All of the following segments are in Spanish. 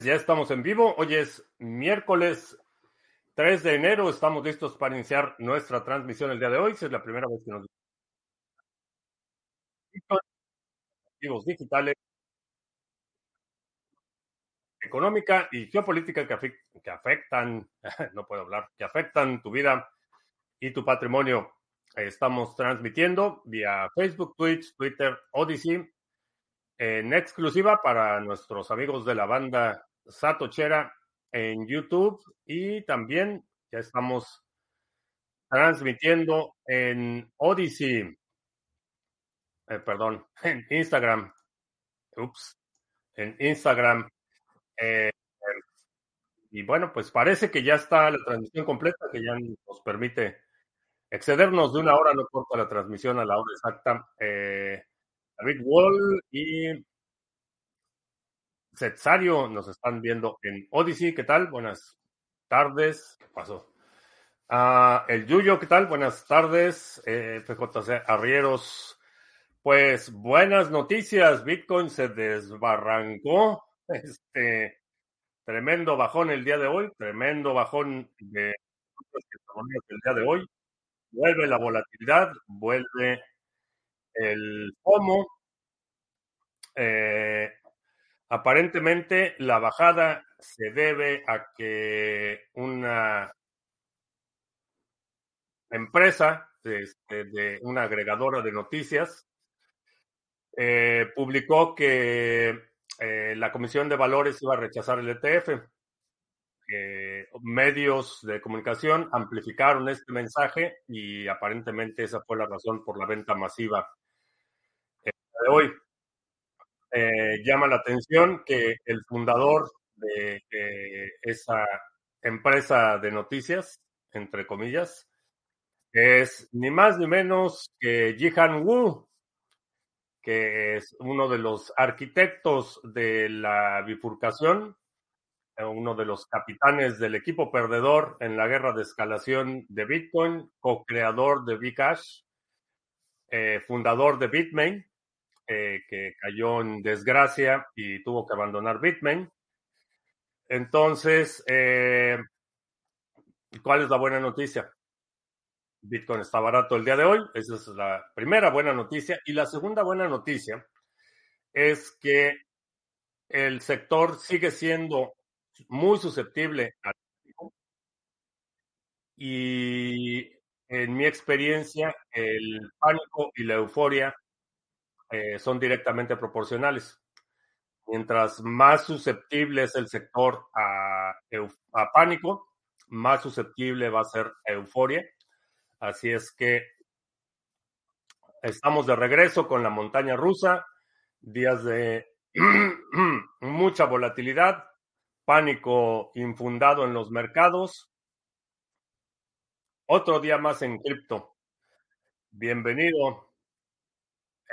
Ya estamos en vivo. Hoy es miércoles 3 de enero. Estamos listos para iniciar nuestra transmisión el día de hoy. Si es la primera vez que nos activos digitales, económica y geopolítica que, afect- que afectan, no puedo hablar, que afectan tu vida y tu patrimonio. Estamos transmitiendo vía Facebook, Twitch, Twitter, Odyssey, en exclusiva para nuestros amigos de la banda Satochera en YouTube y también ya estamos transmitiendo en Odyssey, eh, perdón, en Instagram, ups, en Instagram. eh, y bueno, pues parece que ya está la transmisión completa, que ya nos permite excedernos de una hora, no corta la transmisión a la hora exacta. Eh, David Wall y Setsario nos están viendo en Odyssey. ¿Qué tal? Buenas tardes. ¿Qué pasó? Ah, el Yuyo, ¿qué tal? Buenas tardes. Eh, FJC Arrieros. Pues buenas noticias. Bitcoin se desbarrancó. Este tremendo bajón el día de hoy. Tremendo bajón de el día de hoy. Vuelve la volatilidad, vuelve el FOMO. Eh, Aparentemente la bajada se debe a que una empresa, este, de una agregadora de noticias, eh, publicó que eh, la Comisión de Valores iba a rechazar el ETF. Que medios de comunicación amplificaron este mensaje y aparentemente esa fue la razón por la venta masiva eh, de hoy. Eh, llama la atención que el fundador de eh, esa empresa de noticias, entre comillas, es ni más ni menos que Jihan Wu, que es uno de los arquitectos de la bifurcación, eh, uno de los capitanes del equipo perdedor en la guerra de escalación de Bitcoin, co-creador de Bcash, fundador de Bitmain, eh, que cayó en desgracia y tuvo que abandonar Bitmain. Entonces, eh, ¿cuál es la buena noticia? Bitcoin está barato el día de hoy, esa es la primera buena noticia. Y la segunda buena noticia es que el sector sigue siendo muy susceptible al y en mi experiencia el pánico y la euforia eh, son directamente proporcionales. Mientras más susceptible es el sector a, a, pánico, más susceptible va a ser a euforia. Así es que estamos de regreso con la montaña rusa, días de mucha volatilidad, pánico infundado en los mercados. Otro día más en cripto. Bienvenido.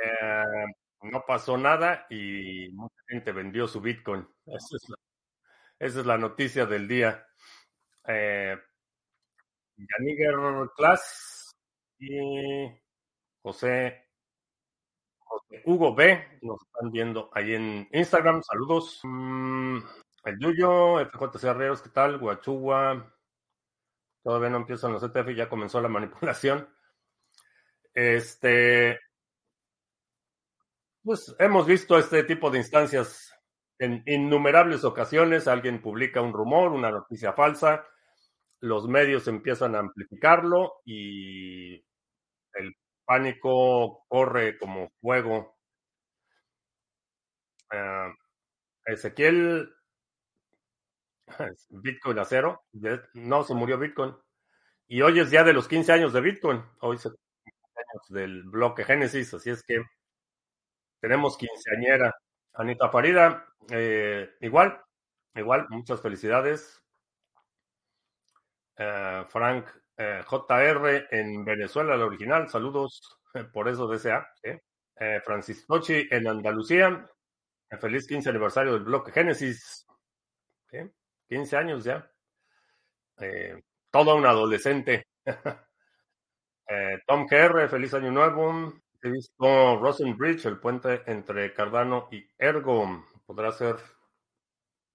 Eh, no pasó nada y mucha gente vendió su Bitcoin. Esa es la, noticia del día. Eh, Yaniger Class y José, José, Hugo B. Nos están viendo ahí en Instagram. Saludos. Mm, el Yuyo, FJC Arreos, ¿qué tal? Guachua. Todavía no empiezan los ETF, ya comenzó la manipulación. Este, pues hemos visto este tipo de instancias en innumerables ocasiones. Alguien publica un rumor, una noticia falsa, los medios empiezan a amplificarlo y el pánico corre como fuego. Uh, Ezequiel, Bitcoin a cero, no se murió Bitcoin. Y hoy es día de los 15 años de Bitcoin, hoy se del bloque Génesis, así es que tenemos quinceañera. Anita Farida, eh, igual, igual, muchas felicidades. Uh, Frank uh, JR en Venezuela, la original, saludos, por eso desea. ¿eh? Eh, Francis Tochi en Andalucía, feliz 15 aniversario del bloque Génesis. 15 años ya. todo un adolescente. Tom KR, feliz año nuevo. Visto Rosen Bridge, el puente entre Cardano y Ergo. Podrá ser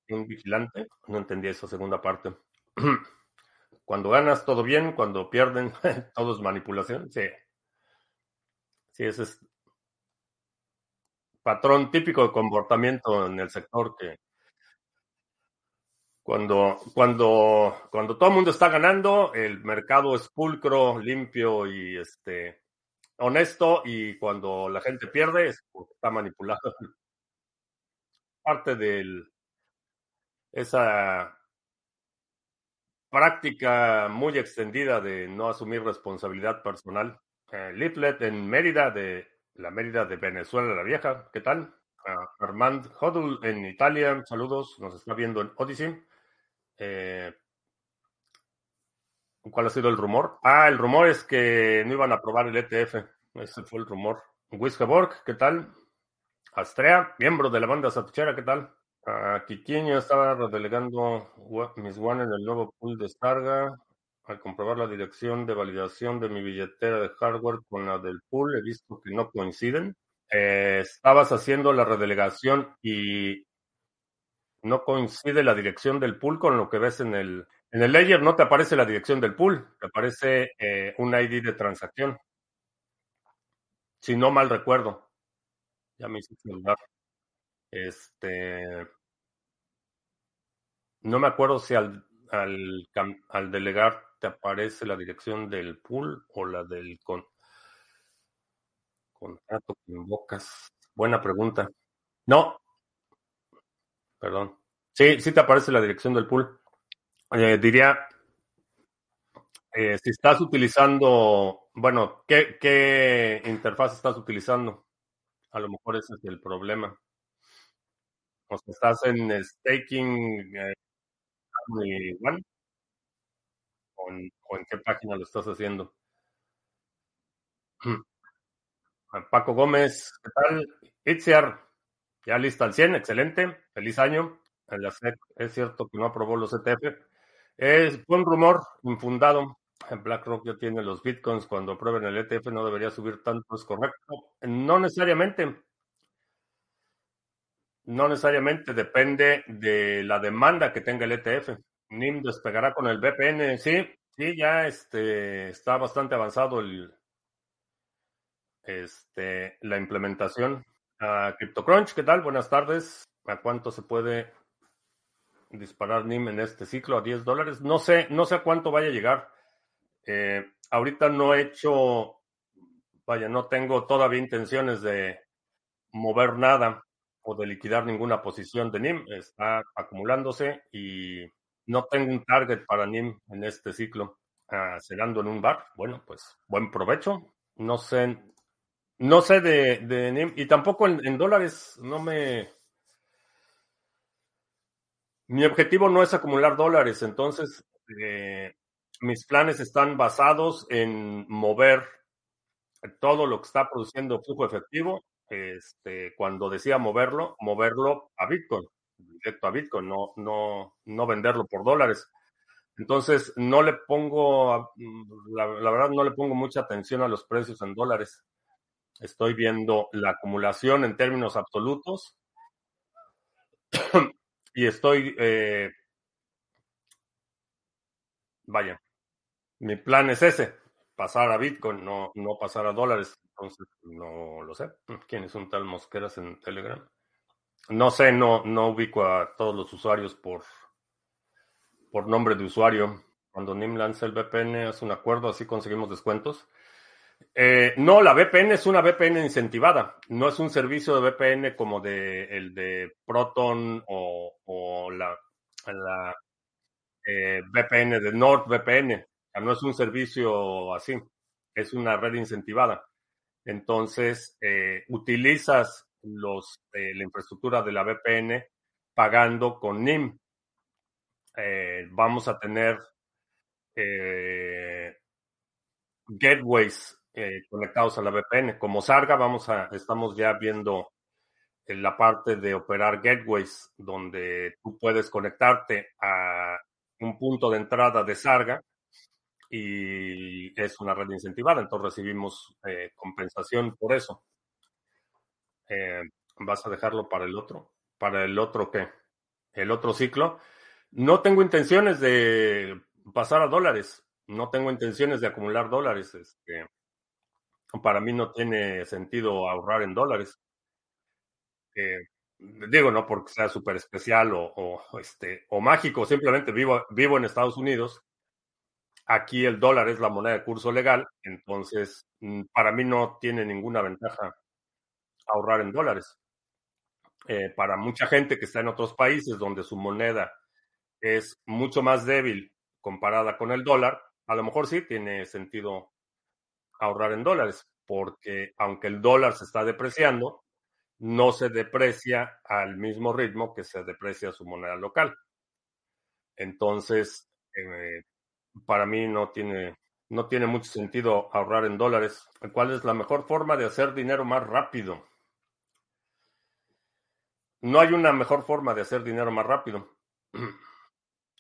un vigilante. No entendí esa segunda parte. Cuando ganas, todo bien. Cuando pierden, todo es manipulación. Sí. Sí, ese es patrón típico de comportamiento en el sector que cuando, cuando, cuando todo el mundo está ganando, el mercado es pulcro, limpio y este honesto, y cuando la gente pierde es porque está manipulado. Parte de esa práctica muy extendida de no asumir responsabilidad personal. Eh, Leaflet en Mérida, de la Mérida de Venezuela la Vieja. ¿Qué tal? Uh, Armand Hodul en Italia, saludos, nos está viendo en Odyssey. Eh, ¿Cuál ha sido el rumor? Ah, el rumor es que no iban a aprobar el ETF. Ese fue el rumor. Wiskeborg, ¿qué tal? Astrea, miembro de la banda Satuchera, ¿qué tal? Uh, estaba redelegando mis One en el nuevo pool de descarga. Al comprobar la dirección de validación de mi billetera de hardware con la del pool, he visto que no coinciden. Eh, estabas haciendo la redelegación y no coincide la dirección del pool con lo que ves en el, en el layer, no te aparece la dirección del pool, te aparece eh, un ID de transacción. Si no mal recuerdo. Ya me hice celular. Este. No me acuerdo si al, al, al, delegar te aparece la dirección del pool o la del con, contrato que invocas. Buena pregunta. No, Perdón. Sí, sí te aparece la dirección del pool. Diría, eh, si estás utilizando, bueno, ¿qué, ¿qué, interfaz estás utilizando? A lo mejor ese es el problema. O sea, estás en staking eh, o, en, o en qué página lo estás haciendo. Paco Gómez, ¿qué tal? Itziar, ya lista al 100, excelente. Feliz año. La SEC es cierto que no aprobó los ETF. Es buen rumor, infundado. BlackRock ya tiene los bitcoins. Cuando aprueben el ETF no debería subir tanto, es correcto. No necesariamente. No necesariamente depende de la demanda que tenga el ETF. NIM despegará con el VPN. Sí, sí, ya este, está bastante avanzado el, este, la implementación. Uh, CryptoCrunch, ¿qué tal? Buenas tardes. ¿A cuánto se puede disparar NIM en este ciclo? ¿A 10 dólares? No sé, no sé a cuánto vaya a llegar. Eh, ahorita no he hecho, vaya, no tengo todavía intenciones de mover nada o de liquidar ninguna posición de NIM. Está acumulándose y no tengo un target para NIM en este ciclo. Cenando en un bar. Bueno, pues buen provecho. No sé no sé de NIM y tampoco en, dólares no me... Mi objetivo no es acumular dólares, entonces eh, mis planes están basados en mover todo lo que está produciendo flujo efectivo. Este, cuando decía moverlo, moverlo a Bitcoin, directo a Bitcoin, no, no, no venderlo por dólares. Entonces, no le pongo, la, la verdad, no le pongo mucha atención a los precios en dólares. Estoy viendo la acumulación en términos absolutos y estoy, eh, vaya, mi plan es ese, pasar a Bitcoin, no, no pasar a dólares. Entonces, no lo sé. ¿Quién es un tal Mosqueras en Telegram? No sé, no, no ubico a todos los usuarios por, por nombre de usuario. Cuando NIM lanza el VPN, hace un acuerdo, así conseguimos descuentos. Eh, no, la VPN es una VPN incentivada. No es un servicio de VPN como de, el de Proton o, la, eh, VPN de NordVPN. no es un servicio así. Es una red incentivada. Entonces, eh, utilizas los, la infraestructura de la VPN pagando con NIM. vamos a tener gateways eh, conectados a la VPN. Como Sarga, vamos a, estamos ya viendo en la parte de operar gateways, donde tú puedes conectarte a un punto de entrada de Sarga y es una red incentivada, entonces recibimos eh, compensación por eso. Eh, ¿Vas a dejarlo para el otro? ¿Para el otro qué? el otro ciclo. No tengo intenciones de pasar a dólares. No tengo intenciones de acumular dólares. Este, para mí no tiene sentido ahorrar en dólares. Eh, digo, no porque sea súper especial o, este, o mágico, simplemente vivo, vivo en Estados Unidos. Aquí el dólar es la moneda de curso legal, entonces mm, para mí no tiene ninguna ventaja ahorrar en dólares. Eh, para mucha gente que está en otros países donde su moneda es mucho más débil comparada con el dólar, a lo mejor sí tiene sentido ahorrar en dólares, porque aunque el dólar se está depreciando, no se deprecia al mismo ritmo que se deprecia su moneda local. Entonces, eh, para mí no tiene, no tiene mucho sentido ahorrar en dólares. ¿Cuál es la mejor forma de hacer dinero más rápido? No hay una mejor forma de hacer dinero más rápido.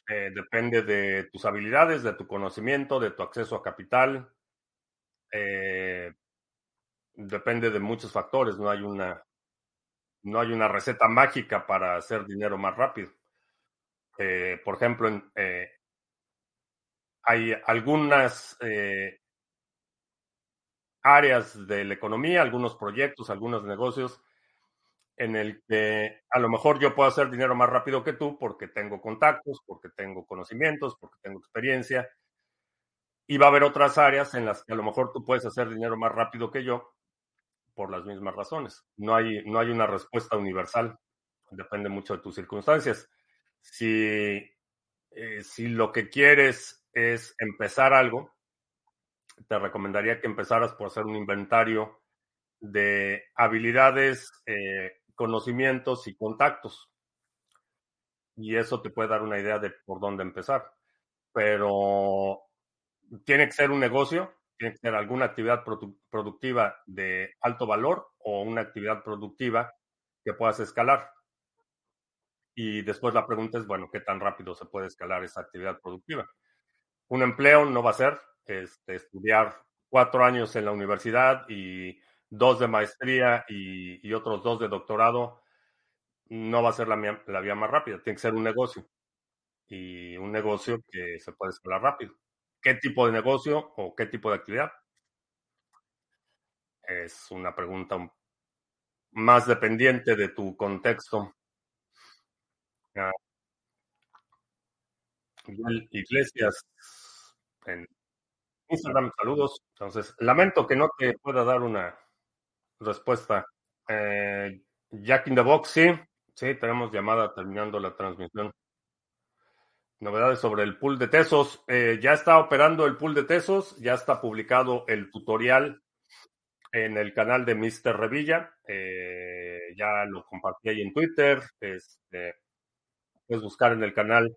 Eh, depende de tus habilidades, de tu conocimiento, de tu acceso a capital. Eh, depende de muchos factores. No hay una, no hay una receta mágica para hacer dinero más rápido. Eh, por ejemplo, en, eh, hay algunas áreas de la economía, algunos proyectos, algunos negocios en el que a lo mejor yo puedo hacer dinero más rápido que tú porque tengo contactos, porque tengo conocimientos, porque tengo experiencia. Y va a haber otras áreas en las que a lo mejor tú puedes hacer dinero más rápido que yo por las mismas razones. No hay, no hay una respuesta universal. Depende mucho de tus circunstancias. Si, eh, si lo que quieres es empezar algo, te recomendaría que empezaras por hacer un inventario de habilidades, eh, conocimientos y contactos. Y eso te puede dar una idea de por dónde empezar. Pero tiene que ser un negocio, tiene que ser alguna actividad productiva de alto valor o una actividad productiva que puedas escalar. Y después la pregunta es, bueno, ¿qué tan rápido se puede escalar esa actividad productiva? Un empleo no va a ser este, estudiar cuatro años en la universidad y dos de maestría y, otros dos de doctorado. No va a ser la, la vía más rápida, tiene que ser un negocio. Y un negocio que se puede escalar rápido. ¿Qué tipo de negocio o qué tipo de actividad? Es una pregunta más dependiente de tu contexto. Ah. Iglesias en Instagram, saludos. Entonces, lamento que no te pueda dar una respuesta. Eh, Jack in the Box, sí, sí, tenemos llamada terminando la transmisión. Novedades sobre el pool de Tesos. Eh, ya está operando el pool de Tesos, ya está publicado el tutorial en el canal de Mr. Revilla. Eh, ya lo compartí ahí en Twitter. Este, puedes buscar en el canal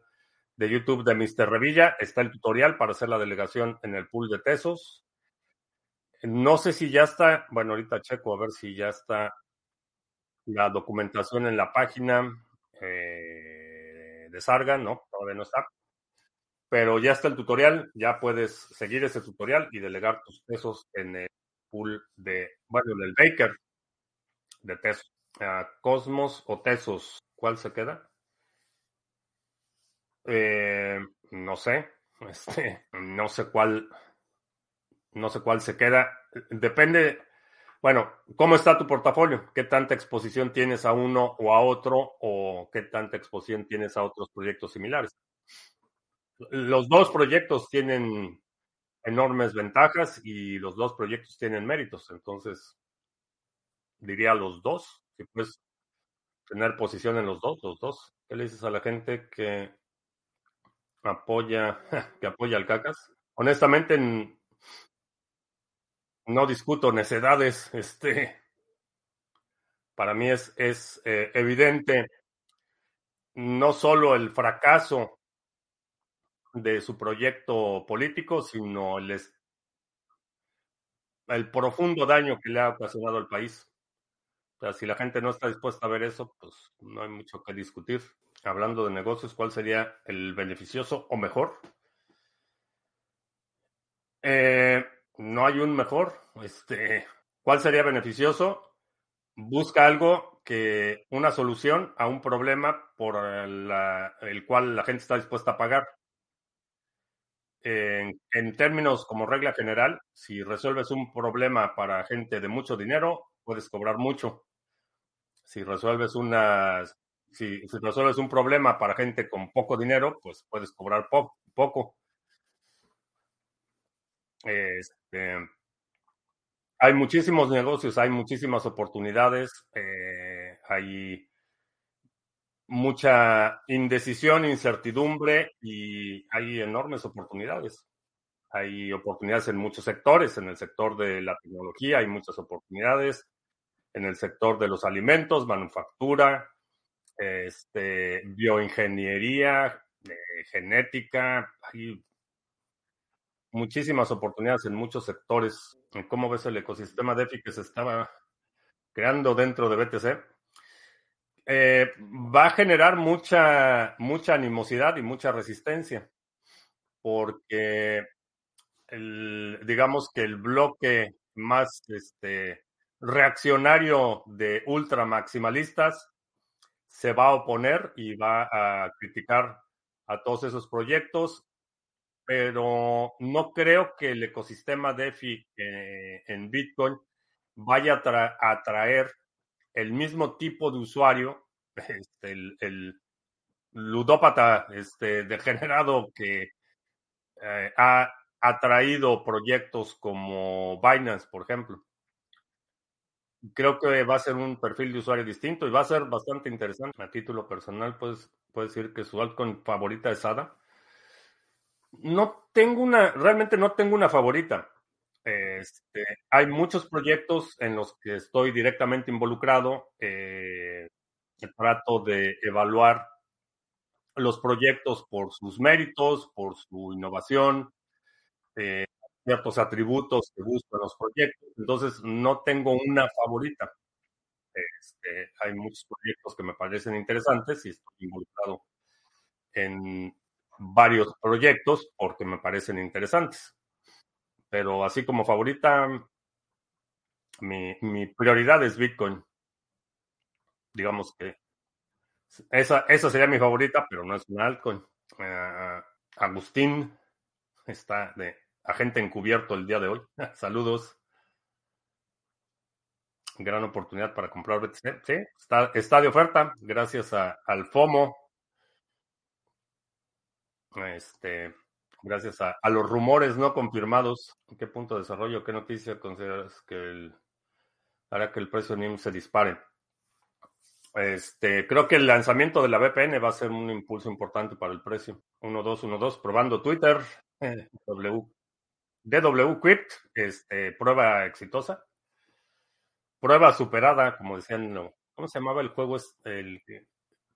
de YouTube de Mr. Revilla. Está el tutorial para hacer la delegación en el pool de Tesos. No sé si ya está, bueno, ahorita checo a ver si ya está la documentación en la página. De no, todavía no está. Pero ya está el tutorial, ya puedes seguir ese tutorial y delegar tus pesos en el pool de, bueno, en el Baker de Tesos. Cosmos o Tesos, ¿cuál se queda? Eh, no sé, este, no sé cuál, no sé cuál se queda. Depende, bueno, ¿cómo está tu portafolio? ¿Qué tanta exposición tienes a uno o a otro o qué tanta exposición tienes a otros proyectos similares? Los dos proyectos tienen enormes ventajas y los dos proyectos tienen méritos. Entonces, diría los dos, si puedes tener posición en los dos, los dos. ¿Qué le dices a la gente que apoya, que apoya al CACAS? Honestamente, no discuto necedades. Este, para mí es, es eh, evidente no solo el fracaso de su proyecto político, sino el, el profundo daño que le ha ocasionado al país. Si la gente no está dispuesta a ver eso, pues no hay mucho que discutir. Hablando de negocios, ¿cuál sería el beneficioso o mejor? Eh, no hay un mejor. Este, ¿Cuál sería beneficioso? Busca algo que una solución a un problema por la- el cual la gente está dispuesta a pagar. En, términos como regla general, si resuelves un problema para gente de mucho dinero, puedes cobrar mucho. Si resuelves una, si, resuelves un problema para gente con poco dinero, pues puedes cobrar po- poco. Este, hay muchísimos negocios, hay muchísimas oportunidades, eh, hay mucha indecisión, incertidumbre y hay enormes oportunidades. Hay oportunidades en muchos sectores, en el sector de la tecnología hay muchas oportunidades, en el sector de los alimentos, manufactura, este, bioingeniería, eh, genética, hay muchísimas oportunidades en muchos sectores. ¿Cómo ves el ecosistema DeFi que se estaba creando dentro de BTC? Eh, va a generar mucha, mucha animosidad y mucha resistencia, porque el, digamos que el bloque más este, reaccionario de ultramaximalistas se va a oponer y va a criticar a todos esos proyectos, pero no creo que el ecosistema DeFi eh, en Bitcoin vaya a, tra a atraer el mismo tipo de usuario, este, el, el, ludópata este, degenerado que eh, ha atraído proyectos como Binance, por ejemplo. Creo que va a ser un perfil de usuario distinto y va a ser bastante interesante. A título personal, pues puedes decir que su altcoin favorita es ADA. No tengo una, realmente no tengo una favorita. Este, hay muchos proyectos en los que estoy directamente involucrado. Eh, trato de evaluar los proyectos por sus méritos, por su innovación, eh, ciertos atributos que busco en los proyectos. Entonces, no tengo una favorita. Este, hay muchos proyectos que me parecen interesantes y estoy involucrado en varios proyectos porque me parecen interesantes. Pero así como favorita, mi, prioridad es Bitcoin. Digamos que esa, esa sería mi favorita, pero no es un altcoin. Uh, Agustín está de agente encubierto el día de hoy. Saludos. Gran oportunidad para comprar BTC. Está, está de oferta gracias al FOMO. Este, gracias a, los rumores no confirmados. ¿En qué punto de desarrollo, qué noticia consideras que el, hará que el precio NIM se dispare? Este, creo que el lanzamiento de la VPN va a ser un impulso importante para el precio. 1212, probando Twitter. W, DW Crypt, este, prueba exitosa. Prueba superada, como decían, ¿cómo se llamaba el juego? El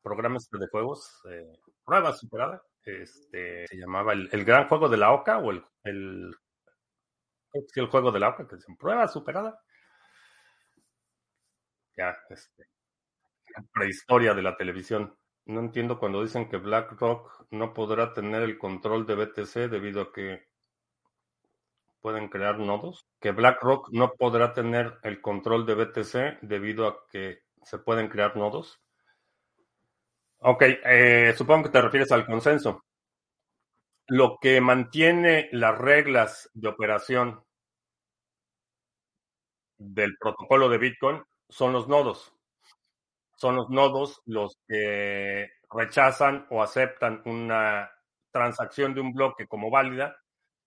programa este de juegos. Eh, prueba superada. Este, se llamaba el, el, gran juego de la OCA o el, el, el juego de la OCA, que dicen prueba superada. Ya, este, prehistoria de la televisión. No entiendo cuando dicen que BlackRock no podrá tener el control de BTC debido a que pueden crear nodos. Que BlackRock no podrá tener el control de BTC debido a que se pueden crear nodos. Ok, eh, supongo que te refieres al consenso. Lo que mantiene las reglas de operación del protocolo de Bitcoin son los nodos son los nodos los que rechazan o aceptan una transacción de un bloque como válida,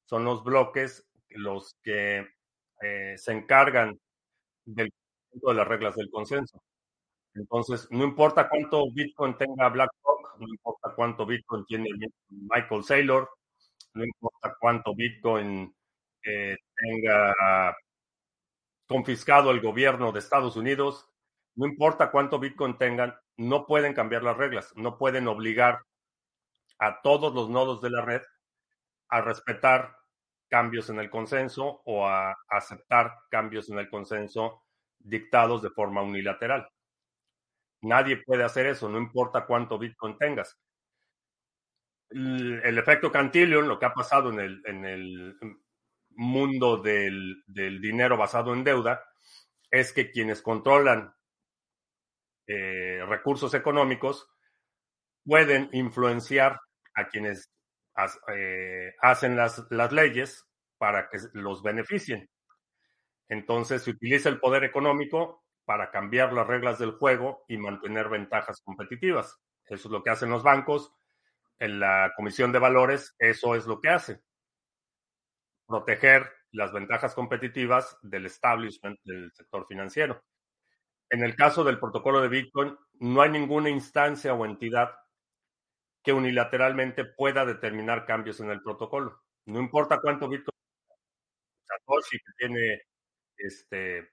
son los bloques los que eh, se encargan del de las reglas del consenso. Entonces, no importa cuánto Bitcoin tenga BlackRock, no importa cuánto Bitcoin tiene Michael Saylor, no importa cuánto Bitcoin eh, tenga confiscado el gobierno de Estados Unidos, no importa cuánto Bitcoin tengan, no pueden cambiar las reglas, no pueden obligar a todos los nodos de la red a respetar cambios en el consenso o a aceptar cambios en el consenso dictados de forma unilateral. Nadie puede hacer eso, no importa cuánto Bitcoin tengas. El, efecto Cantillon, lo que ha pasado en el, en el mundo del, del dinero basado en deuda, es que quienes controlan eh, recursos económicos pueden influenciar a quienes eh, hacen las, las leyes para que los beneficien. Entonces se utiliza el poder económico para cambiar las reglas del juego y mantener ventajas competitivas. Eso es lo que hacen los bancos. En la Comisión de Valores, eso es lo que hace. Proteger las ventajas competitivas del establishment del sector financiero. En el caso del protocolo de Bitcoin, no hay ninguna instancia o entidad que unilateralmente pueda determinar cambios en el protocolo. No importa cuánto Bitcoin tiene este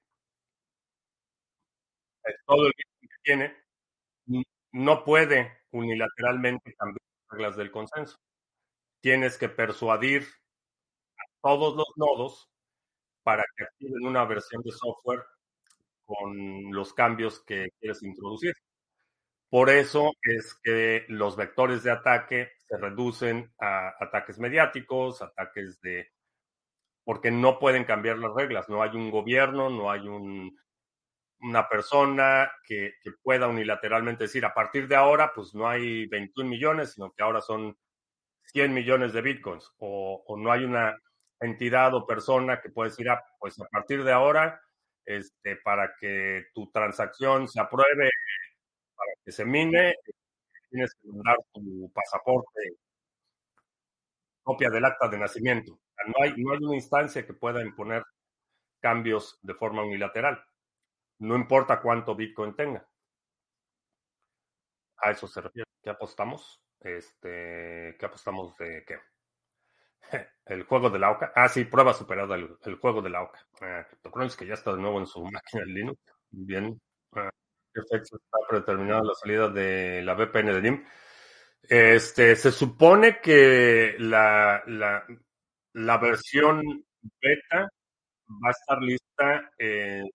todo el que tiene, no puede unilateralmente cambiar las reglas del consenso. Tienes que persuadir a todos los nodos para que activen una versión de software con los cambios que quieres introducir. Por eso es que los vectores de ataque se reducen a ataques mediáticos, ataques de... porque no pueden cambiar las reglas. No hay un gobierno, no hay un, una persona que, pueda unilateralmente decir, a partir de ahora, pues no hay 21 millones, sino que ahora son 100 millones de bitcoins. O, o no hay una entidad o persona que pueda decir, ah, pues a partir de ahora, este, para que tu transacción se apruebe para que se mine, tienes que mandar tu pasaporte, copia del acta de nacimiento. No hay, no hay una instancia que pueda imponer cambios de forma unilateral. No importa cuánto Bitcoin tenga. A eso se refiere. ¿Qué apostamos? Este, ¿Qué apostamos de qué? El juego de la OCA. Ah, sí, prueba superada el, el juego de la OCA. Ah, que ya está de nuevo en su máquina de Linux. Bien. Ah, ¿Qué fecha está predeterminada la salida de la VPN de NIM? Este, se supone que la, la, la versión beta va a estar lista en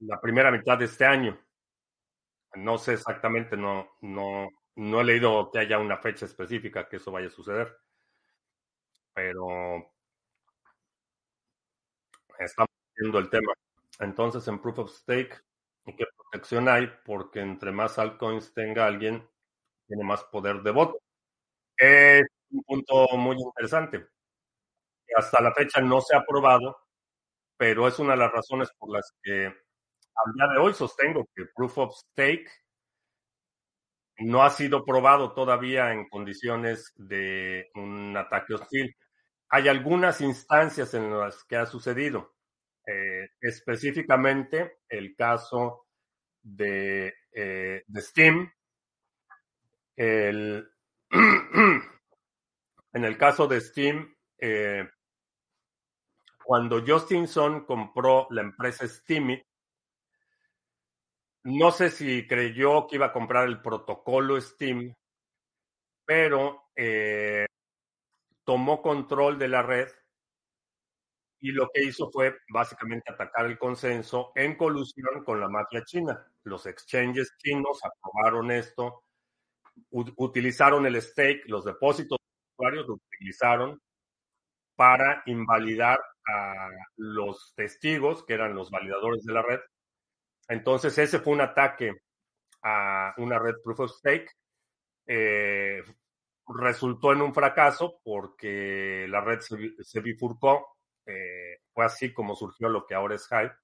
la primera mitad de este año. No sé exactamente, no, no, no he leído que haya una fecha específica que eso vaya a suceder. Pero estamos viendo el tema. Entonces, en Proof of Stake, ¿qué protección hay? Porque entre más altcoins tenga alguien, tiene más poder de voto. Es un punto muy interesante. Hasta la fecha no se ha probado, pero es una de las razones por las que al día de hoy sostengo que Proof of Stake no ha sido probado todavía en condiciones de un ataque hostil. Hay algunas instancias en las que ha sucedido. Eh, específicamente el caso de, eh, de Steam. El, en el caso de Steam, eh, cuando Justin Sun compró la empresa Steam, no sé si creyó que iba a comprar el protocolo Steam, pero eh, tomó control de la red y lo que hizo fue básicamente atacar el consenso en colusión con la mafia china. Los exchanges chinos aprobaron esto, utilizaron el stake, los depósitos usuarios lo utilizaron para invalidar a los testigos, que eran los validadores de la red. Entonces, ese fue un ataque a una red proof of stake. Eh, resultó en un fracaso porque la red se, bifurcó eh, fue así como surgió lo que ahora es Hype.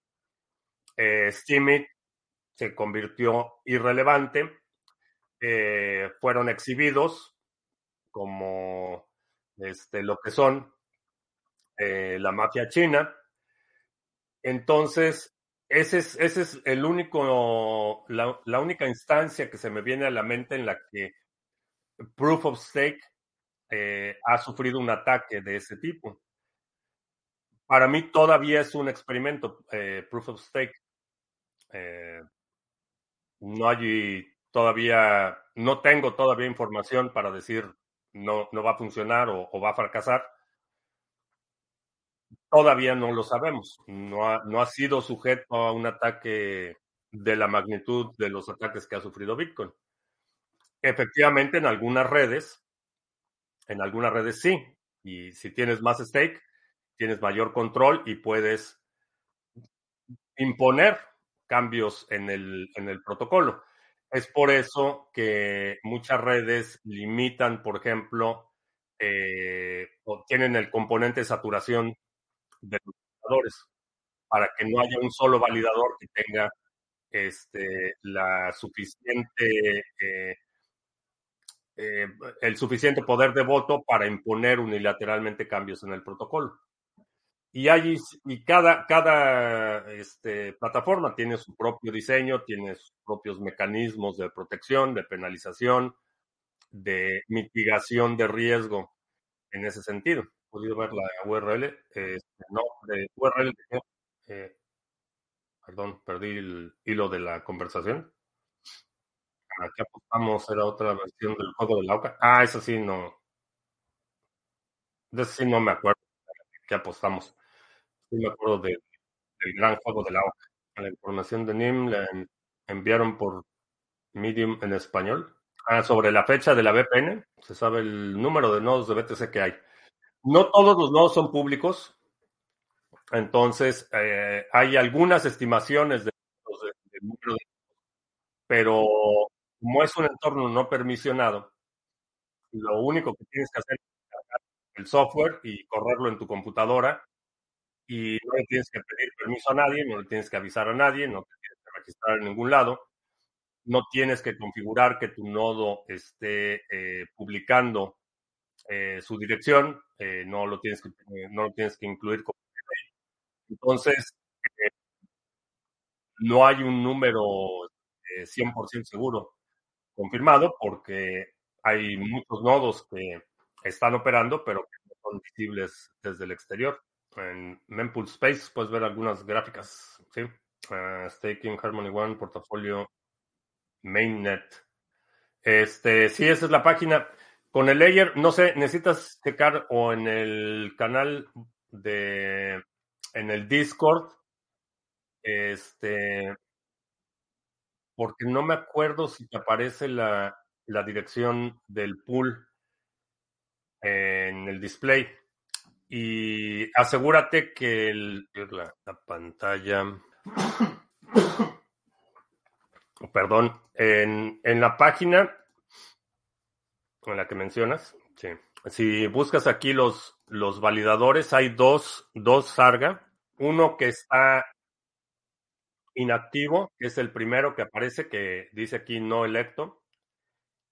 Eh, Steemit se convirtió irrelevante. Eh, fueron exhibidos como este, lo que son la mafia china. Entonces, ese es, el único, la, única instancia que se me viene a la mente en la que Proof of Stake eh, ha sufrido un ataque de ese tipo para mí todavía es un experimento, eh, Proof of Stake. Eh, no hay todavía, no tengo todavía información para decir no, no va a funcionar o, va a fracasar. Todavía no lo sabemos. No ha, no ha sido sujeto a un ataque de la magnitud de los ataques que ha sufrido Bitcoin. Efectivamente, en algunas redes, en algunas redes sí. Y si tienes más stake, tienes mayor control y puedes imponer cambios en el, en el protocolo. Es por eso que muchas redes limitan, por ejemplo, eh, o tienen el componente de saturación de los validadores para que no haya un solo validador que tenga este, la suficiente, eh, eh, el suficiente poder de voto para imponer unilateralmente cambios en el protocolo. Y, hay, y cada, cada este, plataforma tiene su propio diseño, tiene sus propios mecanismos de protección, de penalización, de mitigación de riesgo en ese sentido. ¿He podido ver la URL? Este, no, de URL. Eh, perdón, perdí el hilo de la conversación. Aquí apostamos, era otra versión del juego de la OCA. Ah, eso sí, no. De eso sí no me acuerdo. ¿Qué apostamos? Sí me acuerdo del gran juego de la OCA. La información de NIM la enviaron por Medium en español. Ah, sobre la fecha de la VPN, se sabe el número de nodos de BTC que hay. No todos los nodos son públicos, entonces eh, hay algunas estimaciones de, de, de pero como es un entorno no permisionado, lo único que tienes que hacer es cargar el software y correrlo en tu computadora y no le tienes que pedir permiso a nadie, no le tienes que avisar a nadie, no te tienes que registrar en ningún lado. No tienes que configurar que tu nodo esté eh, publicando eh, su dirección, eh, no, lo tienes que, no lo tienes que incluir. Como... Entonces, no hay un número 100% seguro confirmado porque hay muchos nodos que están operando, pero que no son visibles desde el exterior. En Mempool Space puedes ver algunas gráficas, ¿sí? Uh, staking, Harmony One, portafolio Mainnet. Este, sí, esa es la página. Con el layer, no sé, necesitas checar o en el canal de, en el Discord, este, porque no me acuerdo si te aparece la, la dirección del pool en el display. Y asegúrate que el, la, la pantalla perdón, en, en, la página en la que mencionas, sí. si buscas aquí los, los validadores, hay dos, dos uno que está inactivo, que es el primero que aparece, que dice aquí no electo,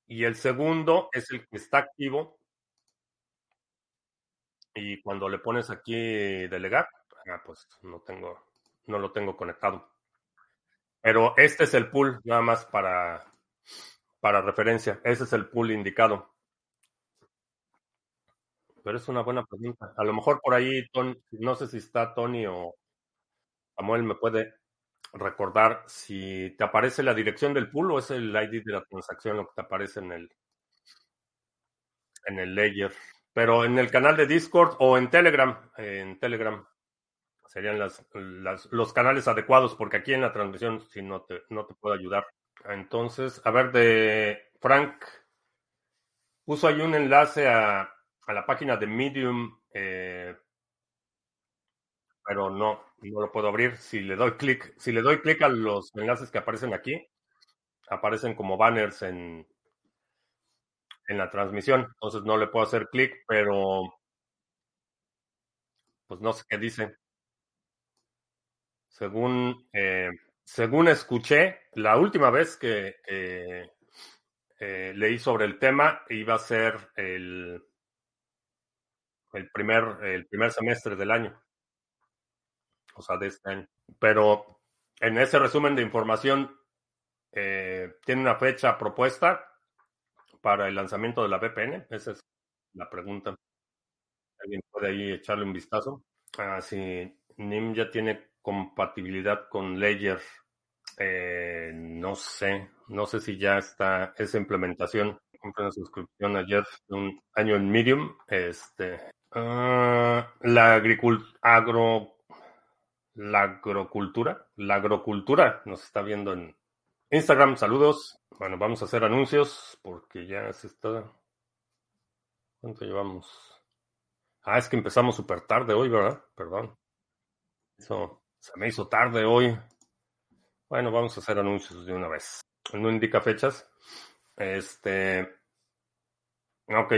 y el segundo es el que está activo, y cuando le pones aquí delegar, ah, pues no tengo, no lo tengo conectado. Pero este es el pool, nada más para, para referencia. Ese es el pool indicado. Pero es una buena pregunta. A lo mejor por ahí, no sé si está Tony o Samuel me puede recordar si te aparece la dirección del pool o es el ID de la transacción lo que te aparece en el en el layer. Pero en el canal de Discord o en Telegram, en Telegram serían las, los canales adecuados, porque aquí en la transmisión si no te, no te puedo ayudar. Entonces, a ver, de Frank puso ahí un enlace a, a la página de Medium, eh, pero no, no lo puedo abrir. Si le doy clic, si le doy clic a los enlaces que aparecen aquí, aparecen como banners en, en la transmisión. Entonces no le puedo hacer clic, pero pues no sé qué dice. Según, eh, según escuché, la última vez que eh, leí sobre el tema iba a ser el, el, primer, el primer semestre del año, o sea, de este año. Pero en ese resumen de información, eh, tiene una fecha propuesta para el lanzamiento de la VPN. Esa es la pregunta. ¿Alguien puede ahí echarle un vistazo? Ah, si NIM ya tiene compatibilidad con Ledger. Eh, no sé, no sé si ya está esa implementación. Compré una suscripción ayer de un año en Medium. Este, uh, la agricultura, agro, la agrocultura, la agrocultura nos está viendo en Instagram. Saludos. Bueno, vamos a hacer anuncios porque ya se está. ¿Cuánto llevamos? Ah, es que empezamos súper tarde hoy, ¿verdad? Perdón. Eso se me hizo tarde hoy. Bueno, vamos a hacer anuncios de una vez. No indica fechas. Este. Ok.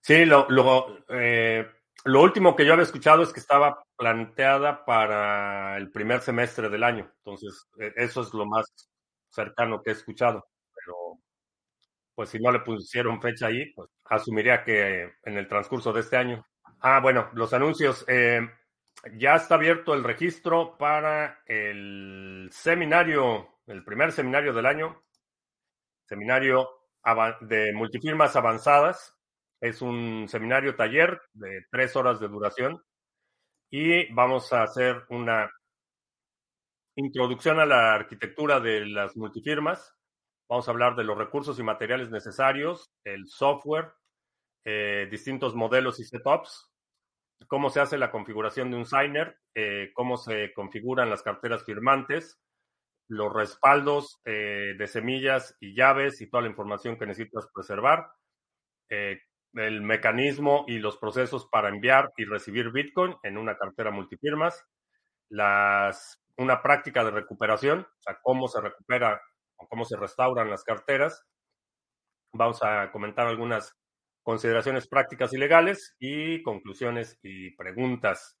Sí, lo, lo, eh, lo último que yo había escuchado es que estaba planteada para el primer semestre del año. Entonces, e, eso es lo más cercano que he escuchado. Pero, pues si no le pusieron fecha ahí, pues asumiría que en el transcurso de este año. Ah, bueno, los anuncios. Eh, ya está abierto el registro para el seminario, el primer seminario del año. Seminario de multifirmas avanzadas es un seminario taller de tres horas de duración y vamos a hacer una introducción a la arquitectura de las multifirmas. Vamos a hablar de los recursos y materiales necesarios, el software, eh, distintos modelos y setups, cómo se hace la configuración de un signer, eh, cómo se configuran las carteras firmantes, los respaldos eh, de semillas y llaves y toda la información que necesitas preservar, el mecanismo y los procesos para enviar y recibir Bitcoin en una cartera multifirmas, las, una práctica de recuperación, o sea, cómo se recupera o cómo se restauran las carteras. Vamos a comentar algunas consideraciones prácticas y legales y conclusiones y preguntas.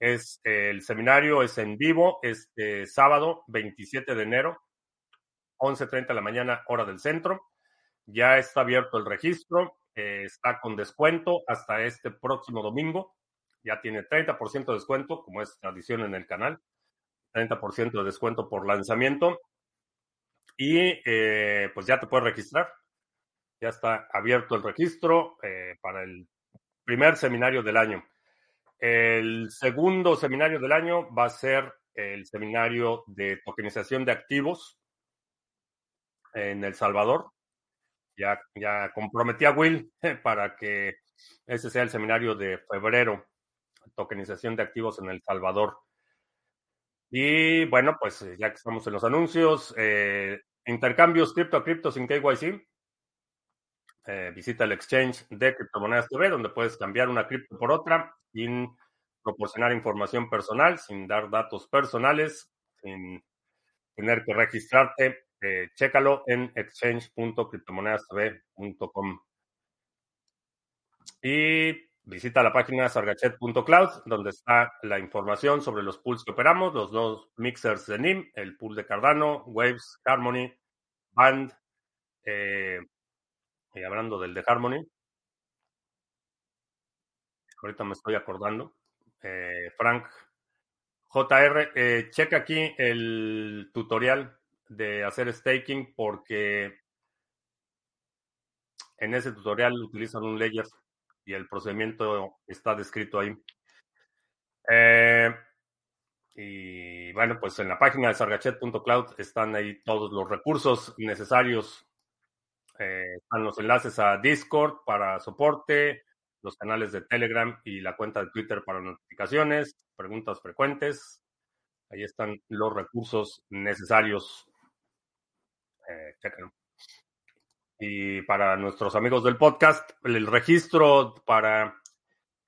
Es el seminario es en vivo este sábado 27 de enero, 11:30 de la mañana hora del centro. Ya está abierto el registro. Eh, está con descuento hasta este próximo domingo. Ya tiene 30% de descuento, como es tradición en el canal. 30% de descuento por lanzamiento. Y eh, pues ya te puedes registrar. Ya está abierto el registro eh, para el primer seminario del año. El segundo seminario del año va a ser el seminario de tokenización de activos en El Salvador. Ya, ya comprometí a Will para que ese sea el seminario de febrero, tokenización de activos en El Salvador. Y bueno, pues ya que estamos en los anuncios, eh, intercambios cripto a cripto sin KYC. Eh, visita el exchange de criptomonedas TV, donde puedes cambiar una cripto por otra sin proporcionar información personal, sin dar datos personales, sin tener que registrarte eh, chécalo en exchange.criptomonedastv.com. Y visita la página sargachet.cloud, donde está la información sobre los pools que operamos, los dos mixers de NIM, el pool de Cardano, Waves, Harmony, Band. Eh, y hablando del de Harmony, ahorita me estoy acordando. Eh, Frank JR, eh, checa aquí el tutorial de hacer staking porque en ese tutorial utilizan un layer y el procedimiento está descrito ahí. Eh, y bueno, pues en la página de sargachet.cloud están ahí todos los recursos necesarios. Eh, están los enlaces a Discord para soporte, los canales de Telegram y la cuenta de Twitter para notificaciones, preguntas frecuentes. Ahí están los recursos necesarios eh, y para nuestros amigos del podcast, el registro para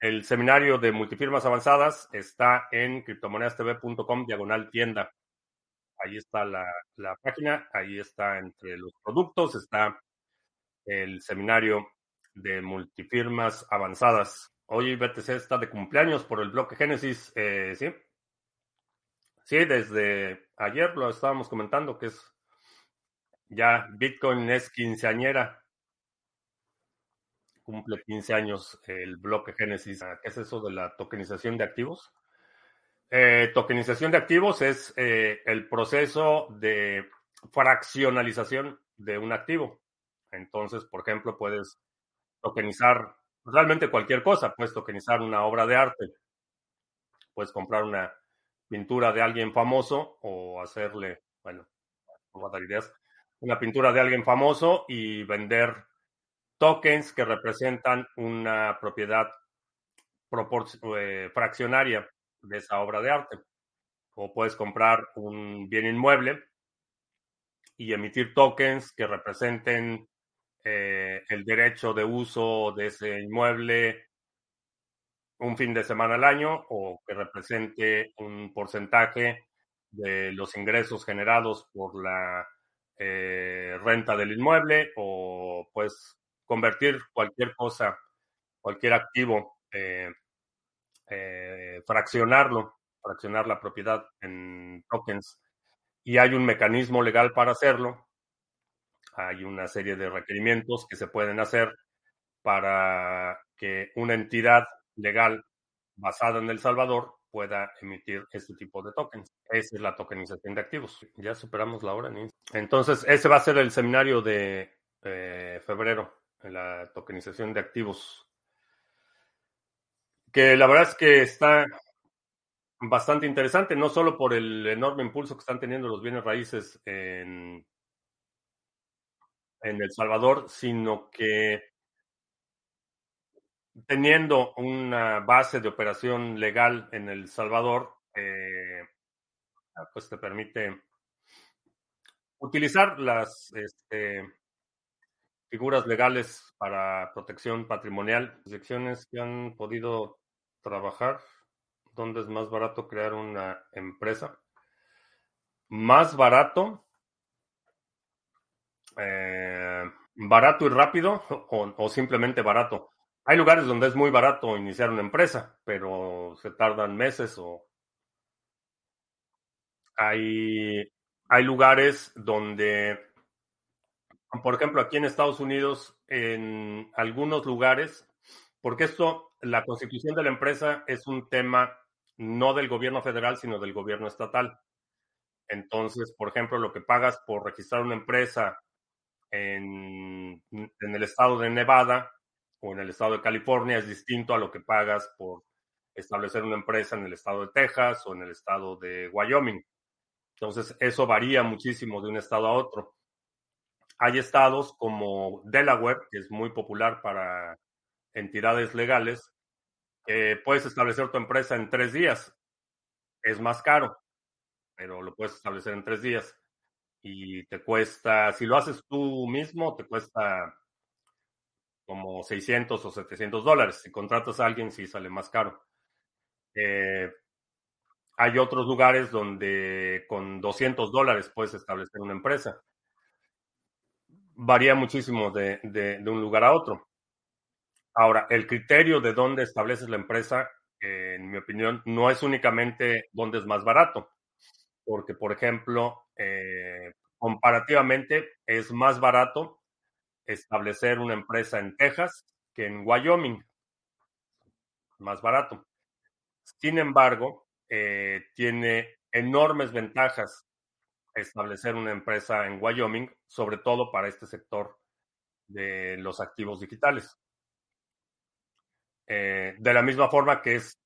el seminario de multifirmas avanzadas está en criptomonedastv.com diagonal tienda. Ahí está la, la, página, ahí está entre los productos, está el seminario de multifirmas avanzadas. Hoy BTC está de cumpleaños por el bloque Génesis, eh, ¿sí? Sí, desde ayer lo estábamos comentando que es ya, Bitcoin es quinceañera. Cumple 15 años el bloque Génesis. Ah, ¿Qué es eso de la tokenización de activos? Eh, tokenización de activos es eh, el proceso de fraccionalización de un activo. Entonces, por ejemplo, puedes tokenizar realmente cualquier cosa. Puedes tokenizar una obra de arte. Puedes comprar una pintura de alguien famoso o hacerle, bueno, no dar ideas, una pintura de alguien famoso y vender tokens que representan una propiedad eh, fraccionaria de esa obra de arte. O puedes comprar un bien inmueble y emitir tokens que representen eh, el derecho de uso de ese inmueble un fin de semana al año o que represente un porcentaje de los ingresos generados por la eh, renta del inmueble o pues convertir cualquier cosa, cualquier activo, eh, fraccionarlo, fraccionar la propiedad en tokens. Y hay un mecanismo legal para hacerlo. Hay una serie de requerimientos que se pueden hacer para que una entidad legal basada en El Salvador pueda emitir este tipo de tokens. Esa es la tokenización de activos. Ya superamos la hora. ¿no? Entonces, ese va a ser el seminario de eh, febrero, la tokenización de activos. Que la verdad es que está bastante interesante, no solo por el enorme impulso que están teniendo los bienes raíces en, en El Salvador, sino que teniendo una base de operación legal en El Salvador, eh, pues te permite utilizar las este, figuras legales para protección patrimonial, secciones que han podido trabajar, donde es más barato crear una empresa. Más barato, eh, barato y rápido o, o simplemente barato. Hay lugares donde es muy barato iniciar una empresa, pero se tardan meses o hay, hay lugares donde, por ejemplo, aquí en Estados Unidos, en algunos lugares, porque esto, la constitución de la empresa es un tema no del gobierno federal, sino del gobierno estatal. Entonces, por ejemplo, lo que pagas por registrar una empresa en, el estado de Nevada o en el estado de California es distinto a lo que pagas por establecer una empresa en el estado de Texas o en el estado de Wyoming. Entonces, eso varía muchísimo de un estado a otro. Hay estados como Delaware, que es muy popular para entidades legales, que puedes establecer tu empresa en tres días. Es más caro, pero lo puedes establecer en tres días. Y te cuesta, si lo haces tú mismo, te cuesta como 600 o 700 dólares. Si contratas a alguien, sí sale más caro. Eh, hay otros lugares donde con 200 dólares puedes establecer una empresa. Varía muchísimo de, de, un lugar a otro. Ahora, el criterio de dónde estableces la empresa, en mi opinión, no es únicamente dónde es más barato, porque, por ejemplo, eh, comparativamente es más barato establecer una empresa en Texas que en Wyoming. Más barato. Sin embargo, eh, tiene enormes ventajas establecer una empresa en Wyoming, sobre todo para este sector de los activos digitales. Eh, de la misma forma que es,